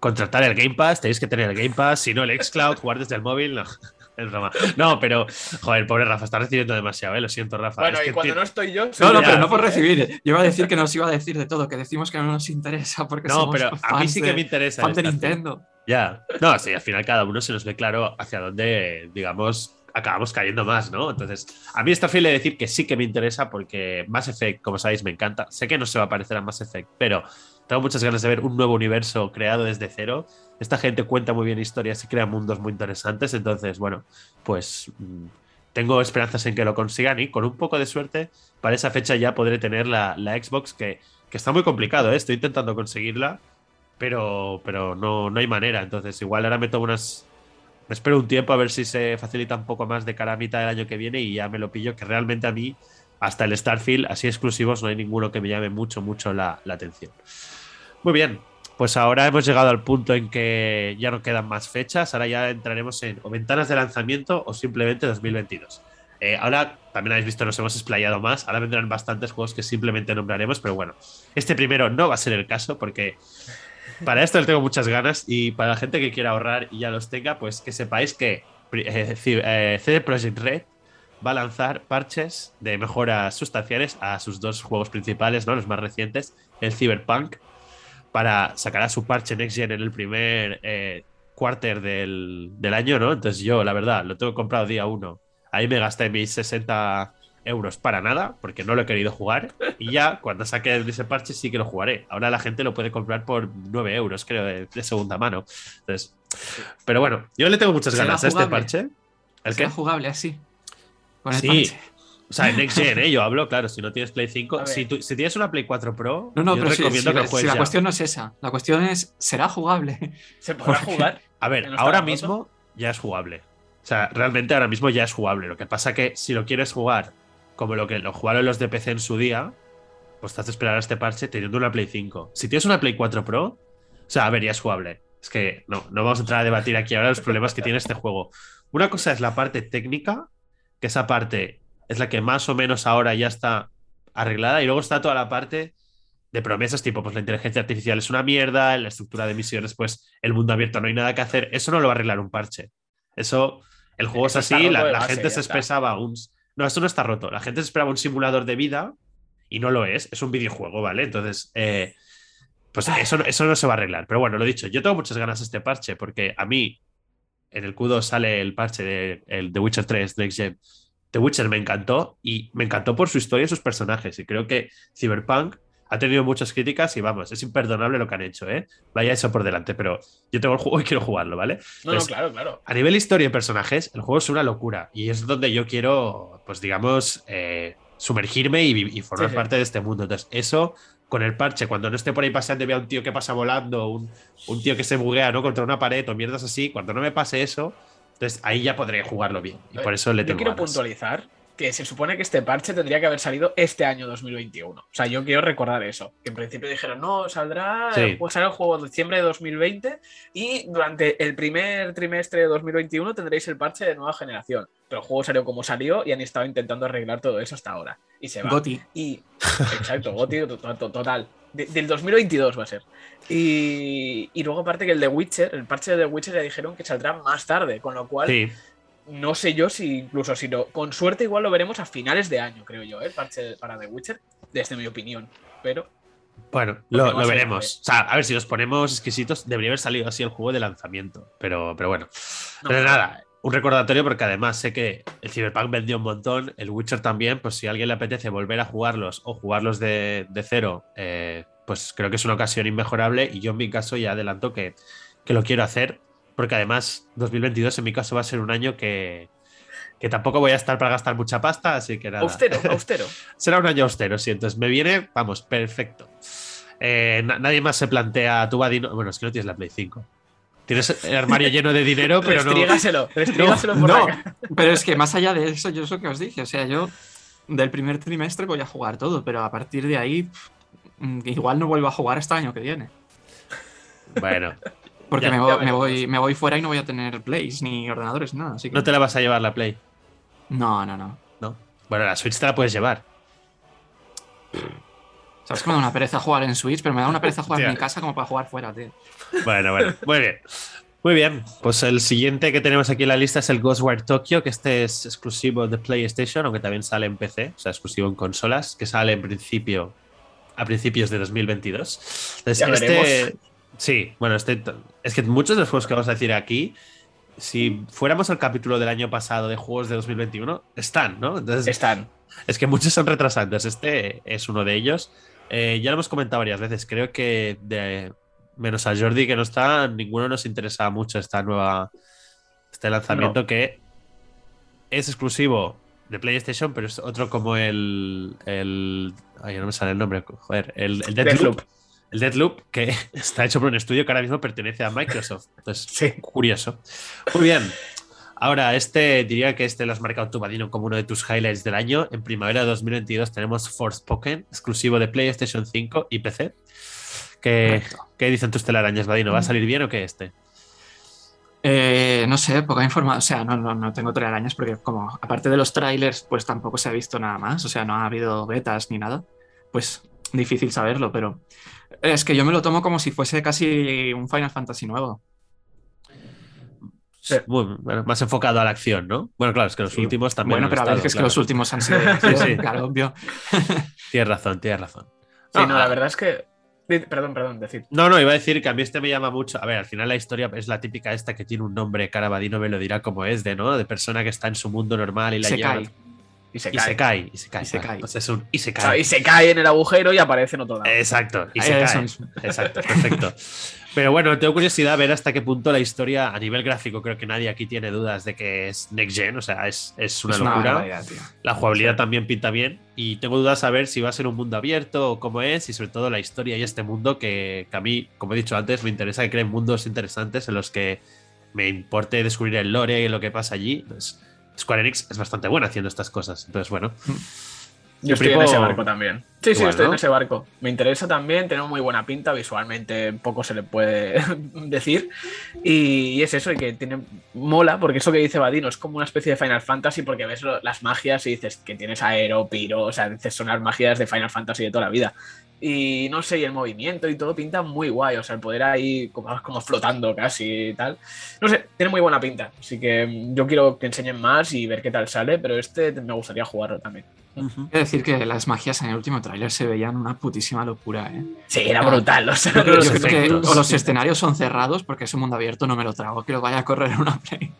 contratar el Game Pass, tenéis que tener el Game Pass, si no el Xcloud, jugar desde el móvil, no. Es broma. No, pero, joder, pobre Rafa, está recibiendo demasiado, ¿eh? Lo siento, Rafa. Bueno, y cuando no estoy yo. No, no, pero no por recibir. Yo iba a decir que nos iba a decir de todo, que decimos que no nos interesa porque No, pero a mí sí que me interesa. Fan de Nintendo. Ya. No, sí, al final cada uno se nos ve claro hacia dónde, digamos, acabamos cayendo más, ¿no? Entonces, a mí está de decir que sí que me interesa porque Mass Effect, como sabéis, me encanta. Sé que no se va a parecer a Mass Effect, pero tengo muchas ganas de ver un nuevo universo creado desde cero. Esta gente cuenta muy bien historias y crea mundos muy interesantes. Entonces, bueno, pues mm, tengo esperanzas en que lo consigan y con un poco de suerte, para esa fecha ya podré tener la, Xbox, que, está muy complicado. ¿eh? Estoy intentando conseguirla, pero, pero no, no hay manera. Entonces, igual ahora me tomo unas. Me espero un tiempo a ver si se facilita un poco más de cara a mitad del año que viene y ya me lo pillo, que realmente a mí, hasta el Starfield, así exclusivos, no hay ninguno que me llame mucho, mucho la atención. Muy bien, pues ahora hemos llegado al punto en que ya no quedan más fechas, ahora ya entraremos en o ventanas de lanzamiento o simplemente 2022. Eh, ahora también habéis visto, nos hemos explayado más, ahora vendrán bastantes juegos que simplemente nombraremos, pero bueno, este primero no va a ser el caso porque para esto le tengo muchas ganas y para la gente que quiera ahorrar y ya los tenga, pues que sepáis que eh, eh, CD Projekt Red va a lanzar parches de mejoras sustanciales a sus dos juegos principales, ¿no? los más recientes, el Cyberpunk para sacar a su parche Next Gen en el primer eh, quarter del, año, ¿no? Entonces yo, la verdad, lo tengo comprado día uno. Ahí me gasté mis 60 euros para nada, porque no lo he querido jugar. Y ya cuando saque ese parche sí que lo jugaré. Ahora la gente lo puede comprar por 9 euros, creo, de, segunda mano. Entonces, pero bueno, yo le tengo muchas ganas a este parche. ¿El que jugable así. Con el sí, o sea, en Next Gen, ¿eh? yo hablo, claro, si no tienes Play 5. Si, si, tienes una Play 4 Pro, no, no, yo pero recomiendo que juegues. Si la cuestión no es esa. La cuestión es, ¿será jugable? ¿Se podrá jugar? A ver, ahora mismo ya es jugable. O sea, realmente ahora mismo ya es jugable. Lo que pasa que si lo quieres jugar como lo que lo jugaron los de PC en su día, pues te has de esperar a este parche teniendo una Play 5. Si tienes una Play 4 Pro, o sea, a ver, ya es jugable. Es que no, no vamos a entrar a debatir aquí ahora los problemas que tiene este juego. Una cosa es la parte técnica, que esa parte es la que más o menos ahora ya está arreglada y luego está toda la parte de promesas tipo, pues la inteligencia artificial es una mierda, la estructura de misiones, pues el mundo abierto no hay nada que hacer. Eso no lo va a arreglar un parche. Eso, el juego es así, la, gente se expresaba un... No, esto no está roto. La gente se esperaba un simulador de vida y no lo es. Es un videojuego, ¿vale? Entonces, eh, pues eso, eso no se va a arreglar. Pero bueno, lo dicho, yo tengo muchas ganas de este parche porque a mí en el q sale el parche de el The Witcher 3 Next Gen. The Witcher me encantó y me encantó por su historia y sus personajes. Y creo que Cyberpunk ha tenido muchas críticas y vamos, es imperdonable lo que han hecho, ¿eh? Vaya eso por delante, pero yo tengo el juego y quiero jugarlo, ¿vale? No, no, claro, claro. A nivel historia y personajes, el juego es una locura y es donde yo quiero, pues digamos, eh, sumergirme y, formar parte de este mundo. Entonces, eso con el parche, cuando no esté por ahí paseando y vea un tío que pasa volando, un, un tío que se buguea, ¿no? Contra una pared o mierdas así, cuando no me pase eso, entonces ahí ya podré jugarlo bien. Y por eso le tengo Yo quiero puntualizar que se supone que este parche tendría que haber salido este año 2021. O sea, yo quiero recordar eso. Que en principio dijeron, no, saldrá, pues sale el juego en diciembre de 2020 y durante el primer trimestre de 2021 tendréis el parche de nueva generación. Pero el juego salió como salió y han estado intentando arreglar todo eso hasta ahora. Y se va. Goti. Y, exacto, Goti total. del 2022 va a ser. Y, y, luego aparte que el de Witcher, el parche de The Witcher ya dijeron que saldrá más tarde, con lo cual no sé yo si incluso si no, con suerte igual lo veremos a finales de año, creo yo, ¿eh? el parche para The Witcher, desde mi opinión. Pero. Bueno, lo, veremos. O sea, a ver, si nos ponemos exquisitos, debería haber salido así el juego de lanzamiento. Pero, pero bueno. pero nada, un recordatorio porque además sé que el Cyberpunk vendió un montón, el Witcher también, pues si a alguien le apetece volver a jugarlos o jugarlos de, cero, eh, pues creo que es una ocasión inmejorable y yo en mi caso ya adelanto que, que lo quiero hacer porque además 2022 en mi caso va a ser un año que, que tampoco voy a estar para gastar mucha pasta, así que nada. Austero, austero. Será un año austero, sí, entonces me viene, vamos, perfecto. Eh, nadie más se plantea, tu Vadino, bueno, es que no tienes la Play 5. Tienes el armario lleno de dinero, pero no. Restrígaselo, restrígaselo por no, pero es que más allá de eso, yo es lo que os dije. O sea, yo del primer trimestre voy a jugar todo, pero a partir de ahí, igual no vuelvo a jugar hasta el año que viene. Bueno, porque me, voy, me, voy, fuera y no voy a tener plays ni ordenadores, nada. Así ¿No te la vas a llevar la Play? No, no, no. No. Bueno, la Switch te la puedes llevar. Sabes que me da una pereza jugar en Switch, pero me da una pereza jugar en mi casa como para jugar fuera, tío. Bueno, bueno, muy bien. Muy bien, pues el siguiente que tenemos aquí en la lista es el Ghostwire Tokyo, que este es exclusivo de PlayStation, aunque también sale en PC, o sea, exclusivo en consolas, que sale en principio a principios de 2022. Entonces, este, Sí, bueno, este, es que muchos de los juegos que vamos a decir aquí, si fuéramos al capítulo del año pasado de juegos de 2021, están, ¿no? Entonces, están. Es que muchos son retrasantes. Este es uno de ellos. Eh, ya lo hemos comentado varias veces. Creo que de, menos a Jordi que no está, ninguno nos interesa mucho esta nueva este lanzamiento que es exclusivo de PlayStation, pero es otro como el el ay, no me sale el nombre, joder, el, el Deathloop el Deadloop, que está hecho por un estudio que ahora mismo pertenece a Microsoft. Entonces, sí. curioso. Muy bien. Ahora, este diría que este lo has marcado tu Badino como uno de tus highlights del año. En primavera de 2022 tenemos Forspoken, exclusivo de PlayStation 5 y PC. ¿Qué, ¿qué dicen tus telarañas, Badino? ¿Va a salir bien o qué este? Eh, no sé, poca información. O sea, no, no, no, tengo telarañas porque, como aparte de los trailers, pues tampoco se ha visto nada más. O sea, no ha habido betas ni nada. Pues difícil saberlo, pero es que yo me lo tomo como si fuese casi un Final Fantasy nuevo. más enfocado a la acción, ¿no? Bueno, claro, es que los últimos también. Bueno, pero a ver, es que los últimos han sido. sí, claro, obvio. tienes razón, tienes razón. Sí, no, la ah. verdad es que. Perdón, perdón, decir. No, no, iba a decir que a mí este me llama mucho. A ver, al final la historia es la típica esta que tiene un nombre, Carabadino me lo dirá como es, de, ¿no? De persona que está en su mundo normal y la lleva. Y se, cae. y se cae. Y se cae. Pues un, y se cae. y se cae en el agujero y aparece en otro lado. Exacto. Y se cae. Exacto, perfecto. Pero bueno, tengo curiosidad ver hasta qué punto la historia a nivel gráfico, creo que nadie aquí tiene dudas de que es next gen, o sea, es, es una locura. la jugabilidad también pinta bien y tengo dudas a ver si va a ser un mundo abierto o cómo es y sobre todo la historia y este mundo que, que a mí, como he dicho antes, me interesa que creen mundos interesantes en los que me importe descubrir el lore y lo que pasa allí. Square Enix es bastante buena haciendo estas cosas. Entonces, bueno. Yo estoy en ese barco también. Sí, sí, estoy en ese barco. Me interesa también, tiene muy buena pinta, visualmente poco se le puede decir. Y es eso, y que tiene mola, porque eso que dice Vadino es como una especie de Final Fantasy, porque ves las magias y dices que tienes aero, piro, o sea, dices son las magias de Final Fantasy de toda la vida. Y no sé, y el movimiento y todo pinta muy guay, o sea, el poder ahí como, como flotando casi y tal. No sé, tiene muy buena pinta, así que yo quiero que enseñen más y ver qué tal sale, pero este me gustaría jugarlo también. Uh decir que las magias en el último tráiler se veían una putísima locura, ¿eh? Sí, era brutal. Los, o los escenarios son cerrados porque es un mundo abierto, no me lo trago, que lo vaya a correr en una play.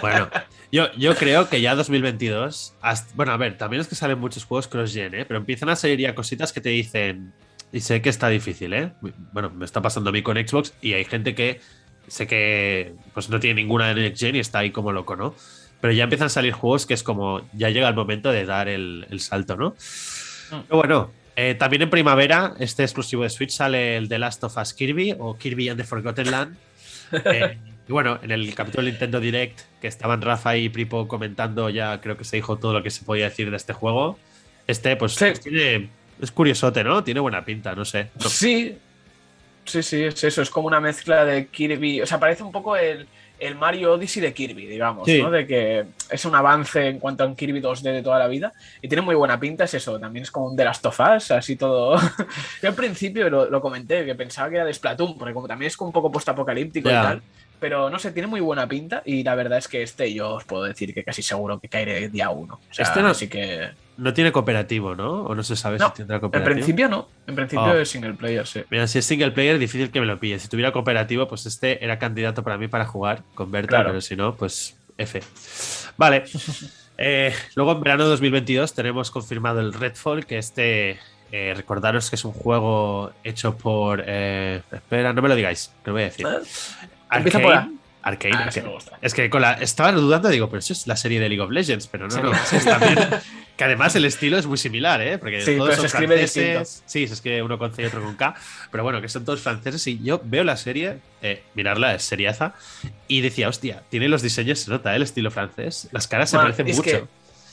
Bueno, yo, yo creo que ya 2022. bueno, a ver, también es que salen muchos juegos cross-gen, ¿eh? Pero empiezan a salir ya cositas que te dicen. Y sé que está difícil, ¿eh? Bueno, me está pasando a mí con Xbox y hay gente que sé que pues no tiene ninguna de Next Gen y está ahí como loco, ¿no? Pero ya empiezan a salir juegos que es como, ya llega el momento de dar el, salto, ¿no? Mm. Pero bueno, eh, también en primavera, este exclusivo de Switch sale el The Last of Us Kirby o Kirby and the Forgotten Land. Eh, y bueno, en el capítulo de Nintendo Direct, que estaban Rafa y Pripo comentando, ya creo que se dijo todo lo que se podía decir de este juego. Este, pues, tiene, es curiosote, ¿no? Tiene buena pinta, no sé. Sí, sí, sí, es eso. Es como una mezcla de Kirby. O sea, parece un poco el el Mario Odyssey de Kirby, digamos, ¿no? De que es un avance en cuanto a un Kirby 2D de toda la vida y tiene muy buena pinta, es eso, también es como un The Last of Us, así todo. Yo al principio lo, comenté, que pensaba que era de Splatoon, porque como también es como un poco post-apocalíptico y tal, pero no sé, tiene muy buena pinta y la verdad es que este yo os puedo decir que casi seguro que caeré día uno. este no, así que... No tiene cooperativo, ¿no? O no se sabe si tendrá cooperativo. En principio no. En principio oh. es single player, sí. Mira, si es single player, difícil que me lo pille. Si tuviera cooperativo, pues este era candidato para mí para jugar con Berta, pero si no, pues F. Vale. Eh, luego en verano de 2022 tenemos confirmado el Redfall, que este eh, recordaros que es un juego hecho por. Eh, espera, no me lo digáis, que lo voy a decir. Empieza por Arcane. Ah, es que con la, estaba dudando, digo, pero eso es la serie de League of Legends, pero no, no. Es también, que además el estilo es muy similar, ¿eh? Porque sí, todos son franceses. Sí, se escribe uno con C y otro con K. Pero bueno, que son todos franceses. Y yo veo la serie, eh, mirarla, es seriaza. Y decía, hostia, tiene los diseños, se nota ¿eh? el estilo francés. Las caras se parecen mucho.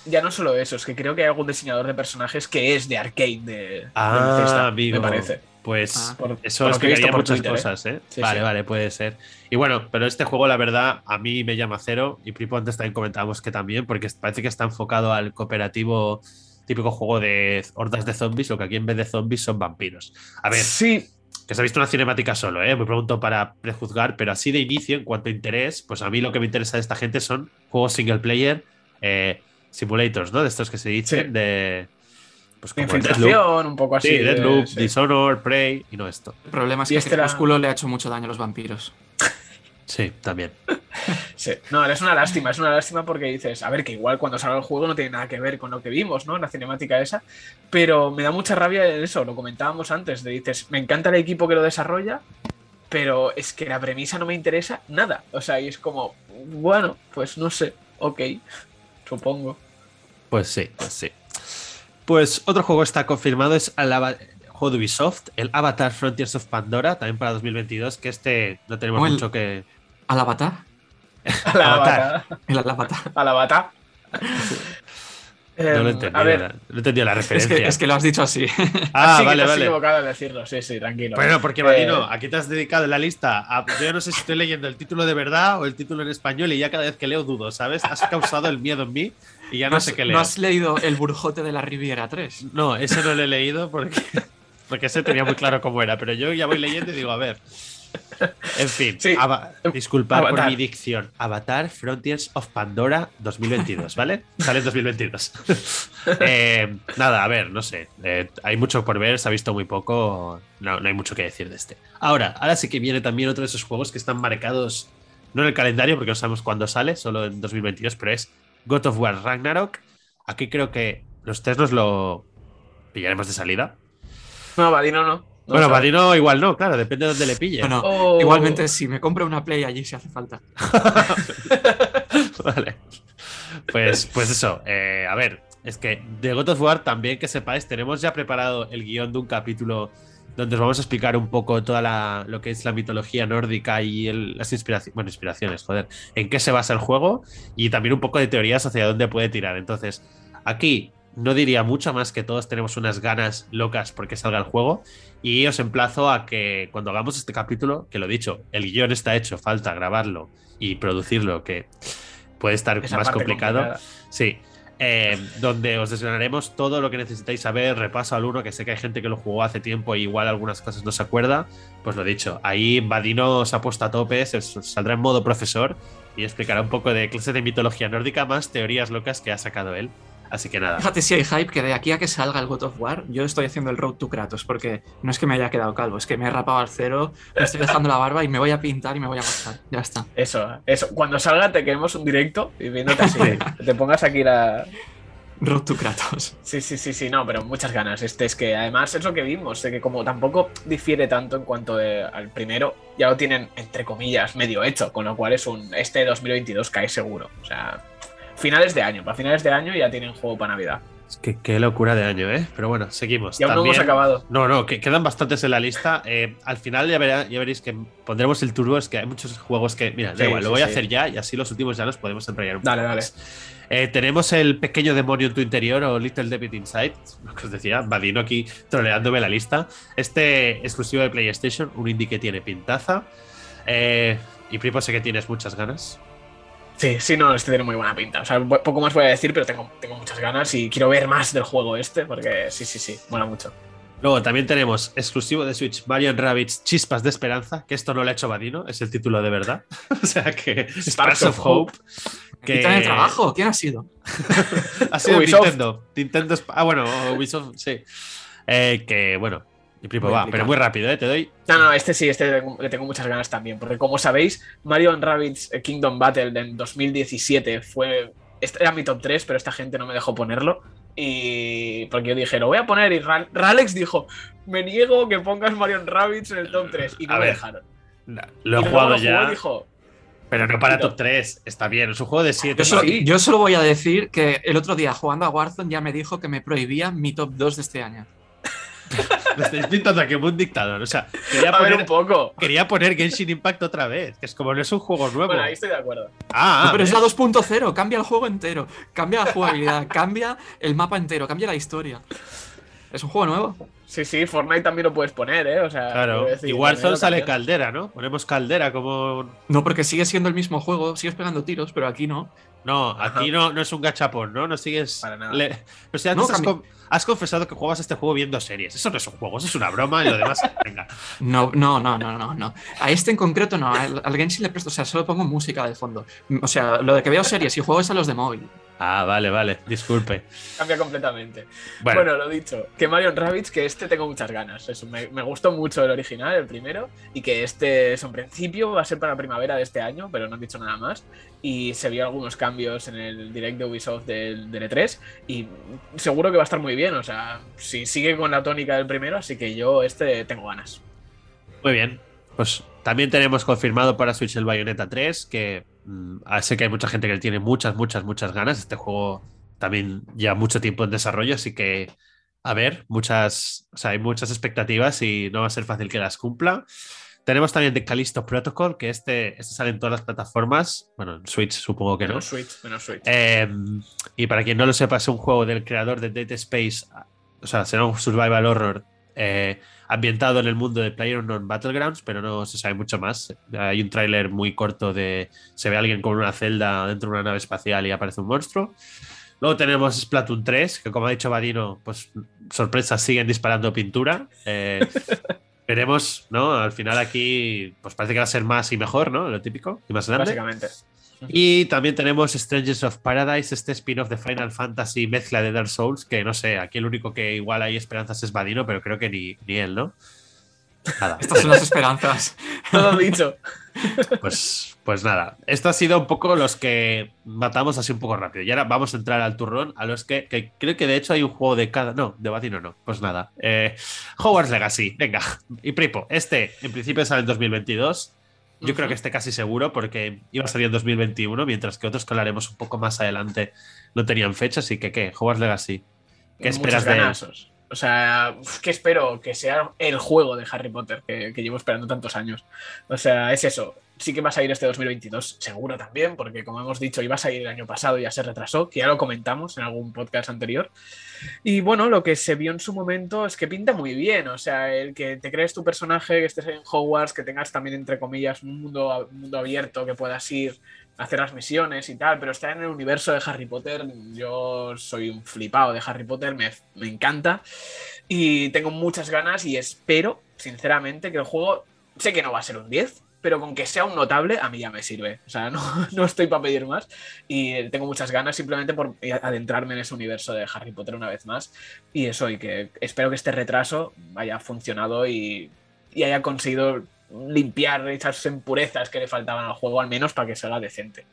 ya no solo eso, es que creo que hay algún diseñador de personajes que es de Arcane de, ah, me parece. Pues ah. eso explicaría muchas ¿eh? cosas, ¿eh? vale, vale, puede ser. Y bueno, pero este juego, la verdad, a mí me llama cero. Y Pripo antes también comentábamos que también, porque parece que está enfocado al cooperativo típico juego de hordas de zombies, lo que aquí en vez de zombies son vampiros. A ver. Sí. Que se ha visto una cinemática solo, ¿eh? Me pregunto para prejuzgar, pero así de inicio, en cuanto a interés, pues a mí lo que me interesa de esta gente son juegos single player, eh, simulators, ¿no? De estos que se dicen, de pues infiltración, un poco así. Sí, Deadloop, Dishonor, Prey y no esto. El problema es que este Crepúsculo le ha hecho mucho daño a los vampiros. Sí, también. sí. No, es una lástima, es una lástima porque dices, a ver, que igual cuando salga el juego no tiene nada que ver con lo que vimos, ¿no? En la cinemática esa. Pero me da mucha rabia eso, lo comentábamos antes, de dices, me encanta el equipo que lo desarrolla, pero es que la premisa no me interesa nada. O sea, y es como, bueno, pues no sé, ok, supongo. Pues sí, pues sí. Pues otro juego está confirmado, es el juego de Ubisoft, el Avatar Frontiers of Pandora, también para 2022, que este no tenemos mucho que... ¿Al Avatar? Al Avatar. El Avatar. Al Avatar. No lo entendí, a ver, no entendí la referencia. Es que, lo has dicho así. Ah, así vale, que te has equivocado en decirlo, sí, sí, tranquilo. Bueno, porque Marino, eh, aquí te has dedicado en la lista a, Yo no sé si estoy leyendo el título de verdad o el título en español y ya cada vez que leo dudo, ¿sabes? Has causado el miedo en mí y ya no, sé qué leo. ¿No has leído El Burjote de la Riviera 3? No, ese no lo he leído porque, porque ese tenía muy claro cómo era, pero yo ya voy leyendo y digo, a ver. En fin, disculpad por mi dicción. Avatar Frontiers of Pandora 2022, ¿vale? Sale en 2022. Eh, nada, a ver, no sé. Eh, hay mucho por ver, se ha visto muy poco. No, no hay mucho que decir de este. Ahora, ahora sí que viene también otro de esos juegos que están marcados, no en el calendario porque no sabemos cuándo sale, solo en 2022, pero es God of War Ragnarok. Aquí creo que los tres nos lo pillaremos de salida. No, Vadino no bueno, Vadino igual no, claro, depende de dónde le pille. Bueno, oh. igualmente si me compro una Play allí si hace falta. vale. Pues, pues eso, eh, a ver, es que de God of War también que sepáis, tenemos ya preparado el guion de un capítulo donde os vamos a explicar un poco toda la, lo que es la mitología nórdica y las inspiraciones, bueno, inspiraciones, joder, en qué se basa el juego y también un poco de teorías hacia dónde puede tirar. Entonces, aquí no diría mucho más que todos tenemos unas ganas locas porque salga el juego. Y os emplazo a que cuando hagamos este capítulo, que lo dicho, el guion está hecho, falta grabarlo y producirlo, que puede estar más complicado. Sí. Eh, donde os desgranaremos todo lo que necesitáis saber, repaso al uno, que sé que hay gente que lo jugó hace tiempo y igual algunas cosas no se acuerda. Pues lo dicho, ahí Vadino se ha puesto a tope, se saldrá en modo profesor y explicará un poco de clase de mitología nórdica más teorías locas que ha sacado él. Así que nada. Fíjate si hay hype que de aquí a que salga el God of War, yo estoy haciendo el Road to Kratos, porque no es que me haya quedado calvo, es que me he rapado al cero, me estoy dejando la barba y me voy a pintar y me voy a marchar. Ya está. Eso, eso. Cuando salga te queremos un directo y viéndote así. te pongas aquí la. Road to Kratos. Sí, sí, sí, sí, no, pero muchas ganas. Este es que además es lo que vimos, de que como tampoco difiere tanto en cuanto al primero, ya lo tienen, entre comillas, medio hecho, con lo cual es un. Este 2022 cae seguro. O sea, finales de año. Para finales de año ya tienen juego para Navidad. Es que qué locura de año, ¿eh? Pero bueno, seguimos. Y aún no hemos acabado. No, no, que quedan bastantes en la lista. Eh, al final ya, veréis que pondremos el turbo. Es que hay muchos juegos que. Mira, da igual, lo voy a hacer ya y así los últimos ya los podemos enrollar un Dale, dale. Eh, tenemos el pequeño demonio en tu interior o Little David Inside, lo que os decía, Vadino aquí troleándome la lista. Este exclusivo de PlayStation, un indie que tiene pintaza. Eh, y Pripo sé que tienes muchas ganas. Sí, sí, no, este tiene muy buena pinta. O sea, poco más voy a decir, pero tengo, tengo muchas ganas y quiero ver más del juego este, porque sí, sí, sí, mola mucho. Luego también tenemos exclusivo de Switch Mario Rabbids Chispas de Esperanza, que esto no lo ha hecho Vadino, es el título de verdad. o sea que Sparks of Hope. Que... ¿Quién el trabajo? ¿Quién ha sido? ha sido Nintendo. Nintendo. Ah, bueno, Ubisoft, sí. Eh, que bueno, y Pripo va, pero muy rápido, ¿eh? Te doy. No, no, este sí, este le tengo muchas ganas también. Porque como sabéis, Mario Rabbids eh, Kingdom Battle en 2017 fue. Este era mi top 3, pero esta gente no me dejó ponerlo. Y. Porque yo dije, lo voy a poner. Y Ralex dijo, me niego que pongas Mario Rabbids en el top 3. Y no me dejaron. lo he jugado ya. pero no para top 3, está bien, es un juego de 7. Yo, yo, solo voy a decir que el otro día jugando a Warzone ya me dijo que me prohibía mi top 2 de este año. Me estáis pintando aquí como un dictador. O sea, quería poner, un poco. Quería poner Genshin Impact otra vez. Que es como no es un juego nuevo. Bueno, ahí estoy de acuerdo. Ah, pero es la 2.0. Cambia el juego entero. Cambia la jugabilidad. cambia el mapa entero. Cambia la historia. Es un juego nuevo. Sí, sí, Fortnite también lo puedes poner, ¿eh? O sea, claro. Igual sale caldera, ¿no? Ponemos caldera como. No, porque sigue siendo el mismo juego, sigues pegando tiros, pero aquí no. No, aquí no, no es un gachapón, ¿no? No sigues. Para nada. Pero si antes has, confesado que juegas este juego viendo series. Eso no es un juego, eso es una broma y lo demás. venga. No, no, no, no, no, no. A este en concreto no. Al, al Genshin le presto, o sea, solo pongo música de fondo. O sea, lo de que veo series y juego es a los de móvil. Ah, vale, vale, disculpe. Cambia completamente. Bueno. lo dicho, que Mario Rabbids, que este tengo muchas ganas. Eso, me, gustó mucho el original, el primero, y que este es un principio, va a ser para primavera de este año, pero no han dicho nada más. Y se vio algunos cambios en el direct de Ubisoft del, del E3, y seguro que va a estar muy bien. O sea, si sigue con la tónica del primero, así que yo este tengo ganas. Muy bien, pues también tenemos confirmado para Switch el Bayonetta 3, que sé que hay mucha gente que le tiene muchas, muchas, muchas ganas. Este juego también lleva mucho tiempo en desarrollo, así que a ver, muchas, o sea, hay muchas expectativas y no va a ser fácil que las cumpla. Tenemos también The Callisto Protocol, que este, este sale en todas las plataformas. Bueno, en Switch supongo que no. Switch, menos Switch. Em, y para quien no lo sepa, es un juego del creador de Dead Space, o sea, será un survival horror eh, ambientado en el mundo de PlayerUnknown Battlegrounds, pero no se sabe mucho más. Hay un tráiler muy corto de se ve a alguien con una celda dentro de una nave espacial y aparece un monstruo. Luego tenemos Splatoon 3, que como ha dicho Vadino, pues sorpresas siguen disparando pintura. Eh, veremos, ¿no? Al final aquí, pues parece que va a ser más y mejor, ¿no? Lo típico y más grande. Básicamente. Y también tenemos Strangers of Paradise, este spin-off de Final Fantasy mezcla de Dark Souls, que no sé, aquí el único que igual hay esperanzas es Vadino, pero creo que ni, ni él, ¿no? Nada. Estas son las esperanzas. Todo dicho. Pues, pues nada, esto ha sido un poco los que matamos así un poco rápido. Y ahora vamos a entrar al turrón, a los que, creo que de hecho hay un juego de cada. No, de Vadino no. Pues nada. Eh, Hogwarts Legacy, venga. Y Pripo, este en principio sale en 2022. Yo creo que esté casi seguro porque iba a salir en 2021, mientras que otros que hablaremos un poco más adelante no tenían fecha, así que ¿qué? Hogwarts Legacy. ¿Qué esperas de él? O sea, ¿qué espero? Que sea el juego de Harry Potter que, llevo esperando tantos años. O sea, es eso. Sí que va a salir este 2022, seguro también, porque como hemos dicho, iba a salir el año pasado y ya se retrasó, que ya lo comentamos en algún podcast anterior. Y bueno, lo que se vio en su momento es que pinta muy bien, o sea, el que te crees tu personaje, que estés en Hogwarts, que tengas también, entre comillas, un mundo, un mundo abierto, que puedas ir a hacer las misiones y tal, pero estar en el universo de Harry Potter, yo soy un flipado de Harry Potter, me, me encanta y tengo muchas ganas y espero, sinceramente, que el juego, sé que no va a ser un 10, pero con que sea un notable, a mí ya me sirve. O sea, no, no estoy para pedir más y tengo muchas ganas simplemente por adentrarme en ese universo de Harry Potter una vez más. Y eso, y que espero que este retraso haya funcionado y, y haya conseguido limpiar esas impurezas que le faltaban al juego, al menos para que sea decente.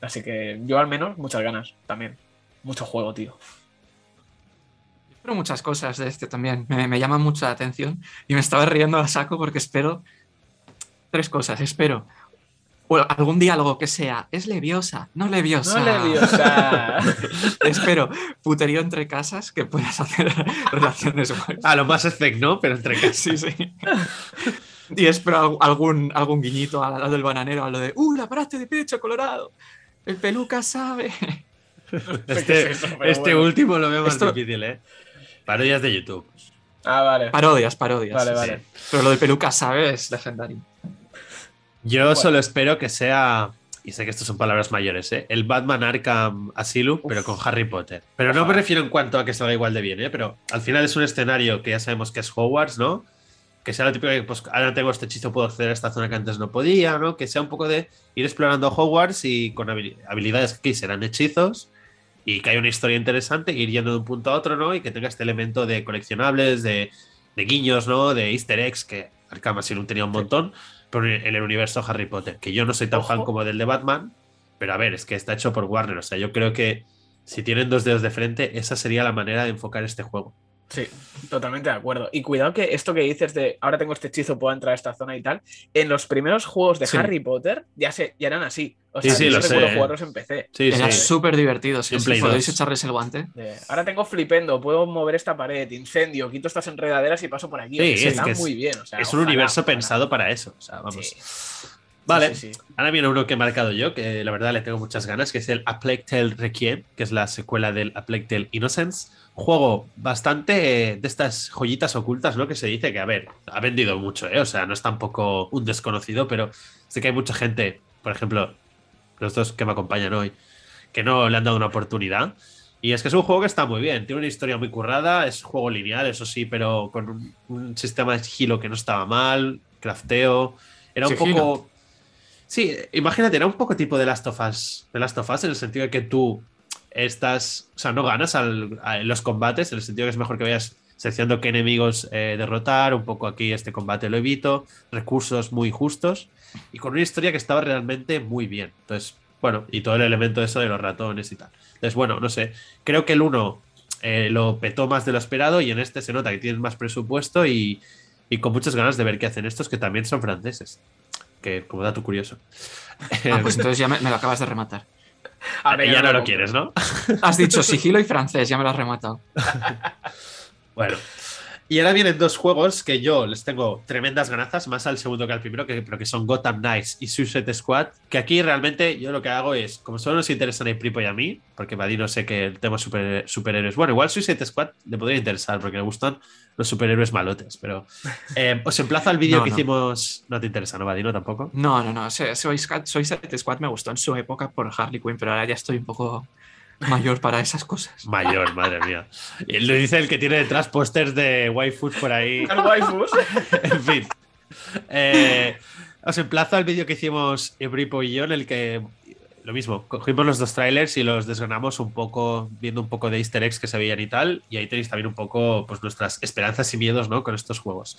Así que yo al menos muchas ganas también. Mucho juego, tío. Espero muchas cosas de este también. Me, me llama mucho la atención y me estaba riendo a saco porque espero tres cosas. Espero algún diálogo que sea, es leviosa, no leviosa. No leviosa. Espero puterío entre casas que puedas hacer relaciones A lo más effect, ¿no? Pero entre casas. Sí, sí. Y espero algún, algún guiñito a lo del bananero, a lo de, ¡uh, la paraste de pecho colorado! El peluca sabe. Este, este último lo veo más difícil, ¿eh? Parodias de YouTube. Ah, vale. Parodias, parodias. Vale, vale. Pero lo de peluca sabe es legendario. Yo solo espero que sea, y sé que estas son palabras mayores, ¿eh? el Batman Arkham Asylum, pero con Harry Potter. Pero no me refiero en cuanto a que salga igual de bien, ¿eh? pero al final es un escenario que ya sabemos que es Hogwarts, ¿no? Que sea lo típico que, pues, ahora tengo este hechizo, puedo acceder a esta zona que antes no podía, ¿no? Que sea un poco de ir explorando Hogwarts y con habilidades que serán hechizos y que haya una historia interesante, ir yendo de un punto a otro, ¿no? Y que tenga este elemento de coleccionables, de, de guiños, ¿no? De easter eggs, que Arkham Asylum tenía un montón en el universo Harry Potter, que yo no soy tan fan como del de Batman, pero a ver, es que está hecho por Warner, o sea, yo creo que si tienen dos dedos de frente, esa sería la manera de enfocar este juego. Sí, totalmente de acuerdo. Y cuidado que esto que dices de ahora tengo este hechizo, puedo entrar a esta zona y tal, en los primeros juegos de Harry Potter ya, se, ya eran así. O sea, sí, sí, yo lo recuerdo sé. jugarlos en PC. Sí, Era sí. súper divertido. Si podéis 2. echarles el guante. De, ahora tengo flipendo, puedo mover esta pared, incendio, quito estas enredaderas y paso por aquí. Sí, O sea, es está que es- muy bien. o sea, es un ojalá, universo ojalá. pensado para eso. O sea, vamos. Sí. Vale, Sí, sí, sí. ahora viene uno que he marcado yo, que la verdad le tengo muchas ganas, que es el A Plague Tale Requiem, que es la secuela del A Plague Tale Innocence. Juego bastante eh, de estas joyitas ocultas, ¿no? Que se dice que, a ver, ha vendido mucho, ¿eh? O sea, no es tampoco un desconocido, pero sé que hay mucha gente, por ejemplo, los dos que me acompañan hoy, que no le han dado una oportunidad. Y es que es un juego que está muy bien, tiene una historia muy currada, es un juego lineal, eso sí, pero con un, un sistema de sigilo que no estaba mal, crafteo. Era un Sigilo. poco. Sí, imagínate, era un poco tipo de Last of Us. De Last of Us, en el sentido de que tú estás. O sea, no ganas al- a- los combates, en el sentido que es mejor que vayas seleccionando qué enemigos eh, derrotar. Un poco aquí este combate lo evito. Recursos muy justos. Y con una historia que estaba realmente muy bien. Entonces, bueno, y todo el elemento eso de los ratones y tal. Entonces, bueno, no sé. Creo que el 1 lo petó más de lo esperado y en este se nota que tienen más presupuesto y, y con muchas ganas de ver qué hacen estos que también son franceses. Que como dato curioso. Ah, pues entonces ya me, me lo acabas de rematar. Ahora ya no lo quieres, ¿no? Has dicho sigilo y francés, ya me lo has rematado. Bueno. Y ahora vienen dos juegos que yo les tengo tremendas ganazas, más al segundo que al primero, que, pero que son Gotham Knights y Suicide Squad. Que aquí realmente yo lo que hago es, como solo nos interesan a Pripo y a mí, porque Vadino sé que el tema super, superhéroes. Bueno, igual Suicide Squad le podría interesar, porque le gustan los superhéroes malotes, pero eh, os emplazo al vídeo No, que no. hicimos. No te interesa, ¿no, Vadino? Tampoco. No, no, no. Soy, soy, soy Squad me gustó en su época por Harley Quinn, pero ahora ya estoy un poco mayor para esas cosas. Mayor, madre mía. Y lo dice el que tiene detrás pósters de waifus por ahí. El waifus. en fin. Eh, os emplazo al vídeo que hicimos Ebripo y yo, en el que lo mismo, cogimos los dos trailers y los desgranamos un poco, viendo un poco de easter eggs que se veían y tal. Y ahí tenéis también un poco pues, nuestras esperanzas y miedos ¿no? con estos juegos.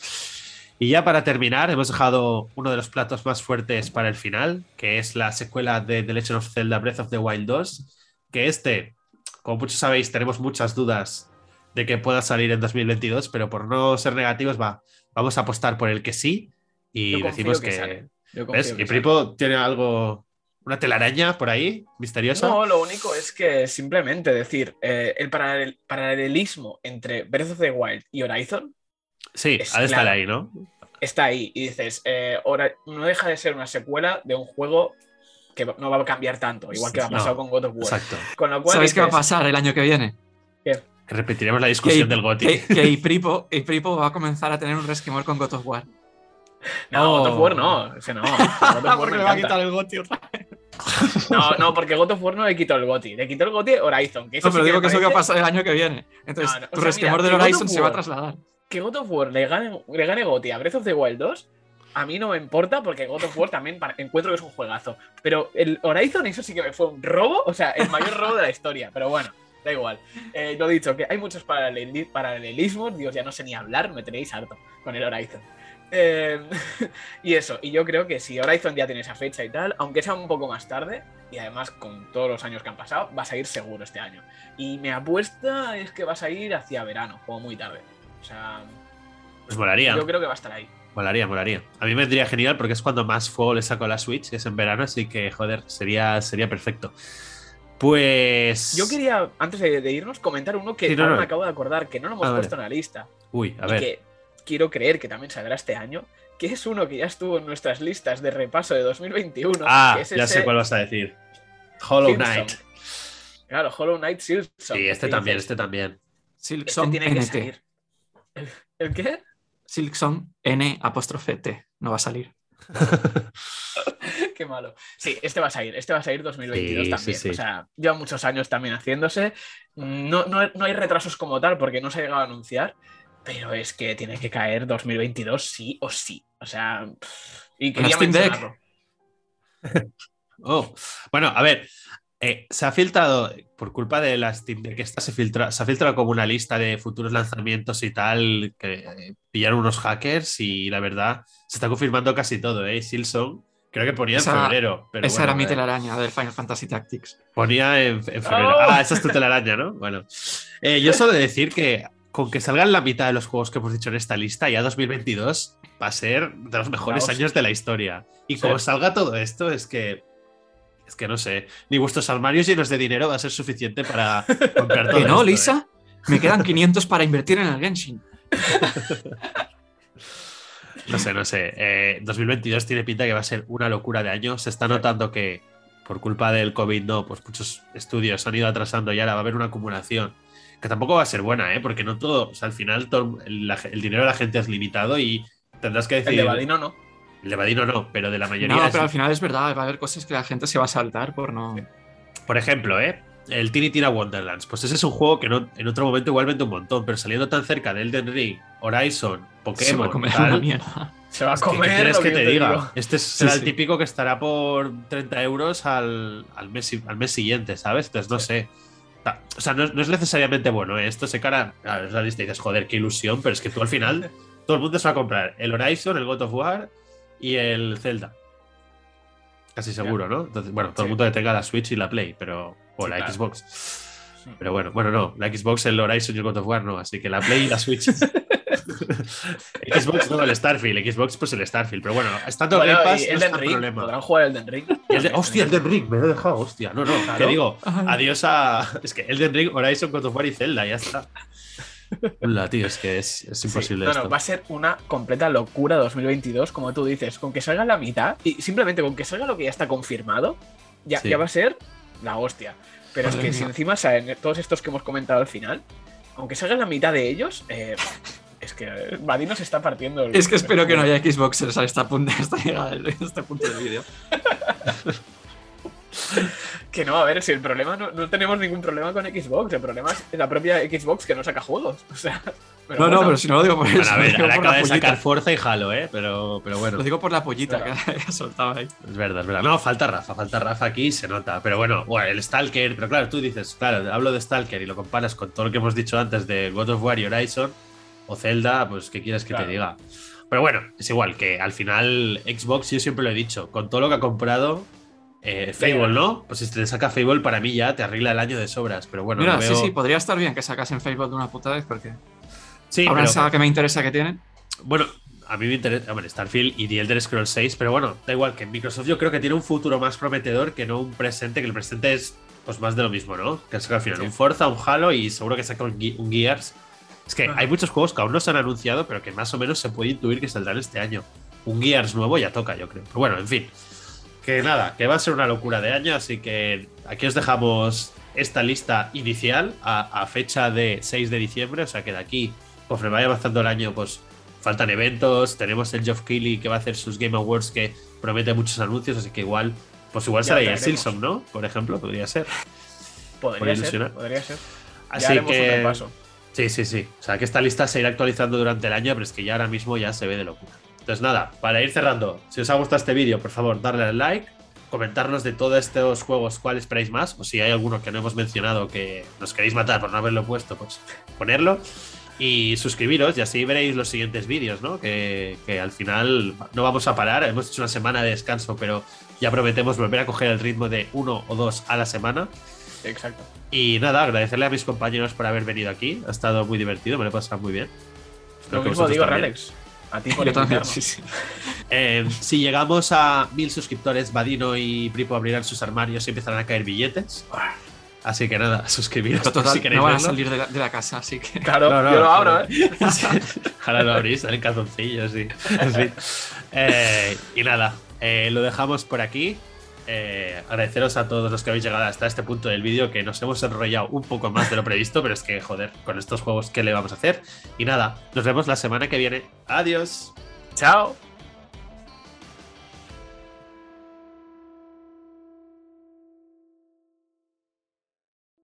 Y ya para terminar, hemos dejado uno de los platos más fuertes para el final, que es la secuela de The Legend of Zelda Breath of the Wild 2. Que este, como muchos sabéis, tenemos muchas dudas de que pueda salir en 2022, pero por no ser negativos, va, vamos a apostar por el que sí y decimos que que. confío ¿Ves? que Y. Pripo tiene algo, una telaraña por ahí, misteriosa. No, lo único es que simplemente decir, eh, el paralel- paralelismo entre Breath of the Wild y Horizon sí, es ha de estar claro. ahí, ¿no? está ahí. Y dices, eh, no deja de ser una secuela de un juego que no va a cambiar tanto, igual que ha pasado con God of War. Exacto. ¿Sabéis qué va a pasar el año que viene? ¿Qué? Que repetiremos la discusión del GOTI. Que, que Ipripo, Ipripo va a comenzar a tener un resquemor con God of War. No, God of War no, ese no. porque le va a quitar el GOTI otra vez. No, no, porque God of War no le quitó el GOTI. Le quitó el GOTI Horizon. Que eso no, pero digo que eso va a pasar el año que viene. Entonces, tu resquemor del Horizon se va a trasladar. Que God of War le gane, le gane GOTI a Breath of the Wild 2 a mí no me importa porque God of War también encuentro que es un juegazo. Pero el Horizon, eso sí que me fue un robo, o sea, el mayor robo de la historia. Pero bueno, da igual. Eh, lo dicho, que hay muchos paralelismos, Dios, ya no sé ni hablar, me tenéis harto con el Horizon. Eh, y eso, y yo creo que si Horizon ya tiene esa fecha y tal, aunque sea un poco más tarde, y además con todos los años que han pasado, vas a ir seguro este año. Y mi apuesta es que vas a ir hacia verano, como muy tarde. O sea. Pues volaría. Yo creo que va a estar ahí. Molaría, molaría. A mí me vendría genial porque es cuando más fuego le saco a la Switch, es en verano, así que, joder, sería, sería perfecto. Pues. Yo quería, antes de, irnos, comentar uno que me acabo de acordar, que no lo hemos ah, puesto en la lista. Uy, a ver. Que quiero creer que también saldrá este año, que es uno que ya estuvo en nuestras listas de repaso de 2021. Ah, ya sé cuál vas a decir. Hollow Knight. Claro, Hollow Knight Silksong. Sí, este también, este también. Silksong este tiene que salir. ¿El qué? Silksong N apóstrofe T. No va a salir. Qué malo. Sí, este va a salir. Este va a salir 2022 también. O sea, lleva muchos años también haciéndose. No, no, hay retrasos como tal porque no se ha llegado a anunciar. Pero es que tiene que caer 2022 sí o sí. O sea, y quería mencionarlo. oh, bueno, a ver, eh, se ha filtrado, por culpa de la Steam Deck, esta se, filtra, se ha filtrado como una lista de futuros lanzamientos y tal, que eh, pillaron unos hackers y la verdad se está confirmando casi todo, ¿eh? Silson, creo que ponía en febrero. Pero esa era mi telaraña del Final Fantasy Tactics. Ponía en, febrero. ¡Oh! Ah, esa es tu telaraña, ¿no? Bueno, eh, yo solo decir que con que salgan la mitad de los juegos que hemos dicho en esta lista, ya 2022 va a ser de los mejores años de la historia. Y como salga todo esto, es que es que no sé, ni vuestros armarios llenos de dinero va a ser suficiente para comprar todo. ¿Que no, Lisa? ¿eh? Me quedan 500 para invertir en el Genshin. no sé, no sé. 2022 eh, tiene pinta que va a ser una locura de año. Se está notando que por culpa del COVID, no, pues muchos estudios han ido atrasando y ahora va a haber una acumulación que tampoco va a ser buena, ¿eh? Porque no todo, o sea, al final todo el, dinero de la gente es limitado y tendrás que decir. El de Badino no. El de no, pero de la mayoría. No, pero al final es verdad, va a haber cosas que la gente se va a saltar por no. Por ejemplo, ¿eh? El Tiny Tina Wonderlands. Pues ese es un juego que no, en otro momento igual vende un montón, pero saliendo tan cerca de Elden Ring, Horizon, Pokémon. Se va a comer una mierda. Se va a comer. ¿Qué quieres que, te, diga? Este será el típico que estará por 30 euros al, al, mes, al mes siguiente, ¿sabes? Entonces no sé. O sea, no, es necesariamente bueno. ¿eh? Esto se cara. A la lista y dices, joder, qué ilusión, pero es que tú al final todo el mundo se va a comprar el Horizon, el God of War y el Zelda. Casi seguro, ¿no? Entonces, bueno, todo el mundo que tenga la Switch y la Play, pero. O la Xbox. Pero bueno, bueno, no. La Xbox, el Horizon y el God of War no. Así que la Play y la Switch. Xbox no, el Starfield. Xbox, pues el Starfield. Pero bueno, estando bueno, Game Pass, no está Ring, problema. Podrán jugar el Den Ring. hostia, el Den Ring, me lo he dejado, hostia. No, no, ¿Qué digo, adiós a. Es que el Den Ring, Horizon, God of War y Zelda, ya está. Hola, tío, es que es, imposible. no, no, va a ser una completa locura 2022, como tú dices. Con que salga la mitad, y simplemente con que salga lo que ya está confirmado, ya, ya va a ser la hostia. Pero es que si encima salen todos estos que hemos comentado al final, aunque salga la mitad de ellos, eh, es que Vadino se está partiendo. es que espero que no haya Xboxers a esta punto, hasta este punto del vídeo. Que no, a ver, si el problema no, tenemos ningún problema con Xbox, el problema es la propia Xbox que no saca juegos. O sea, no, no, pero si no lo digo por eso. a ver, ahora acaba de sacar fuerza y jalo, ¿eh? Pero, pero bueno. Lo digo por la pollita que ha soltado ahí. Es verdad, es verdad. No, falta Rafa, falta Rafa aquí, se nota. Pero bueno, bueno, el Stalker, pero claro, tú dices, claro, hablo de Stalker y lo comparas con todo lo que hemos dicho antes de God of War y Horizon o Zelda, pues ¿qué quieres que te diga? Pero bueno, es igual que al final Xbox, yo siempre lo he dicho, con todo lo que ha comprado, eh, Fable, ¿no? Pues si te saca Fable, para mí ya te arregla el año de sobras. Pero bueno, Mira, sí, sí, podría estar bien que sacasen Fable de una puta vez porque. Sí, Ahora pero... que me interesa que tienen. Bueno, a mí me interesa. Bueno, Starfield y The Elder Scrolls 6, pero bueno, da igual que Microsoft yo creo que tiene un futuro más prometedor que no un presente, que el presente es pues más de lo mismo, ¿no? Que saca al final un Forza, un Halo y seguro que saca un, Gears Es que hay muchos juegos que aún no se han anunciado, pero que más o menos se puede intuir que saldrán este año. Un Gears nuevo ya toca, yo creo. Pero bueno, en fin. Que nada, que va a ser una locura de año, así que aquí os dejamos esta lista inicial a, fecha de 6 de diciembre, o sea que de aquí, conforme vaya avanzando el año, pues faltan eventos, tenemos el Geoff Keighley que va a hacer sus Game Awards que promete muchos anuncios, así que igual, pues igual será el Silson, ¿no? Por ejemplo, podría ser. Podría ser, podría ser. Así que... Sí, sí, sí. O sea que esta lista se irá actualizando durante el año, pero es que ya ahora mismo ya se ve de locura. Entonces nada, para ir cerrando, si os ha gustado este vídeo, por favor, darle al like, comentarnos de todos estos juegos cuál esperáis más, o si hay alguno que no hemos mencionado que nos queréis matar por no haberlo puesto, pues ponerlo. Y suscribiros y así veréis los siguientes vídeos, ¿no? Que, al final no vamos a parar. Hemos hecho una semana de descanso, pero ya prometemos volver a coger el ritmo de uno o dos a la semana. Exacto. Y nada, agradecerle a mis compañeros por haber venido aquí. Ha estado muy divertido, me lo he pasado muy bien. Lo mismo digo, Alex. A ti por también, eh, si llegamos a mil suscriptores, Badino y Pripo abrirán sus armarios y empezarán a caer billetes. Así que nada, suscribiros si queréis. No van a salir de la, casa, así que. Claro, yo lo abro, ¿eh? Ahora lo abrís, el calzoncillo, sí. Eh, y nada, eh, lo dejamos por aquí. Eh, agradeceros a todos los que habéis llegado hasta este punto del vídeo, que nos hemos enrollado un poco más de lo previsto, pero es que, joder, con estos juegos, ¿qué le vamos a hacer? Y nada, nos vemos la semana que viene. Adiós. Chao.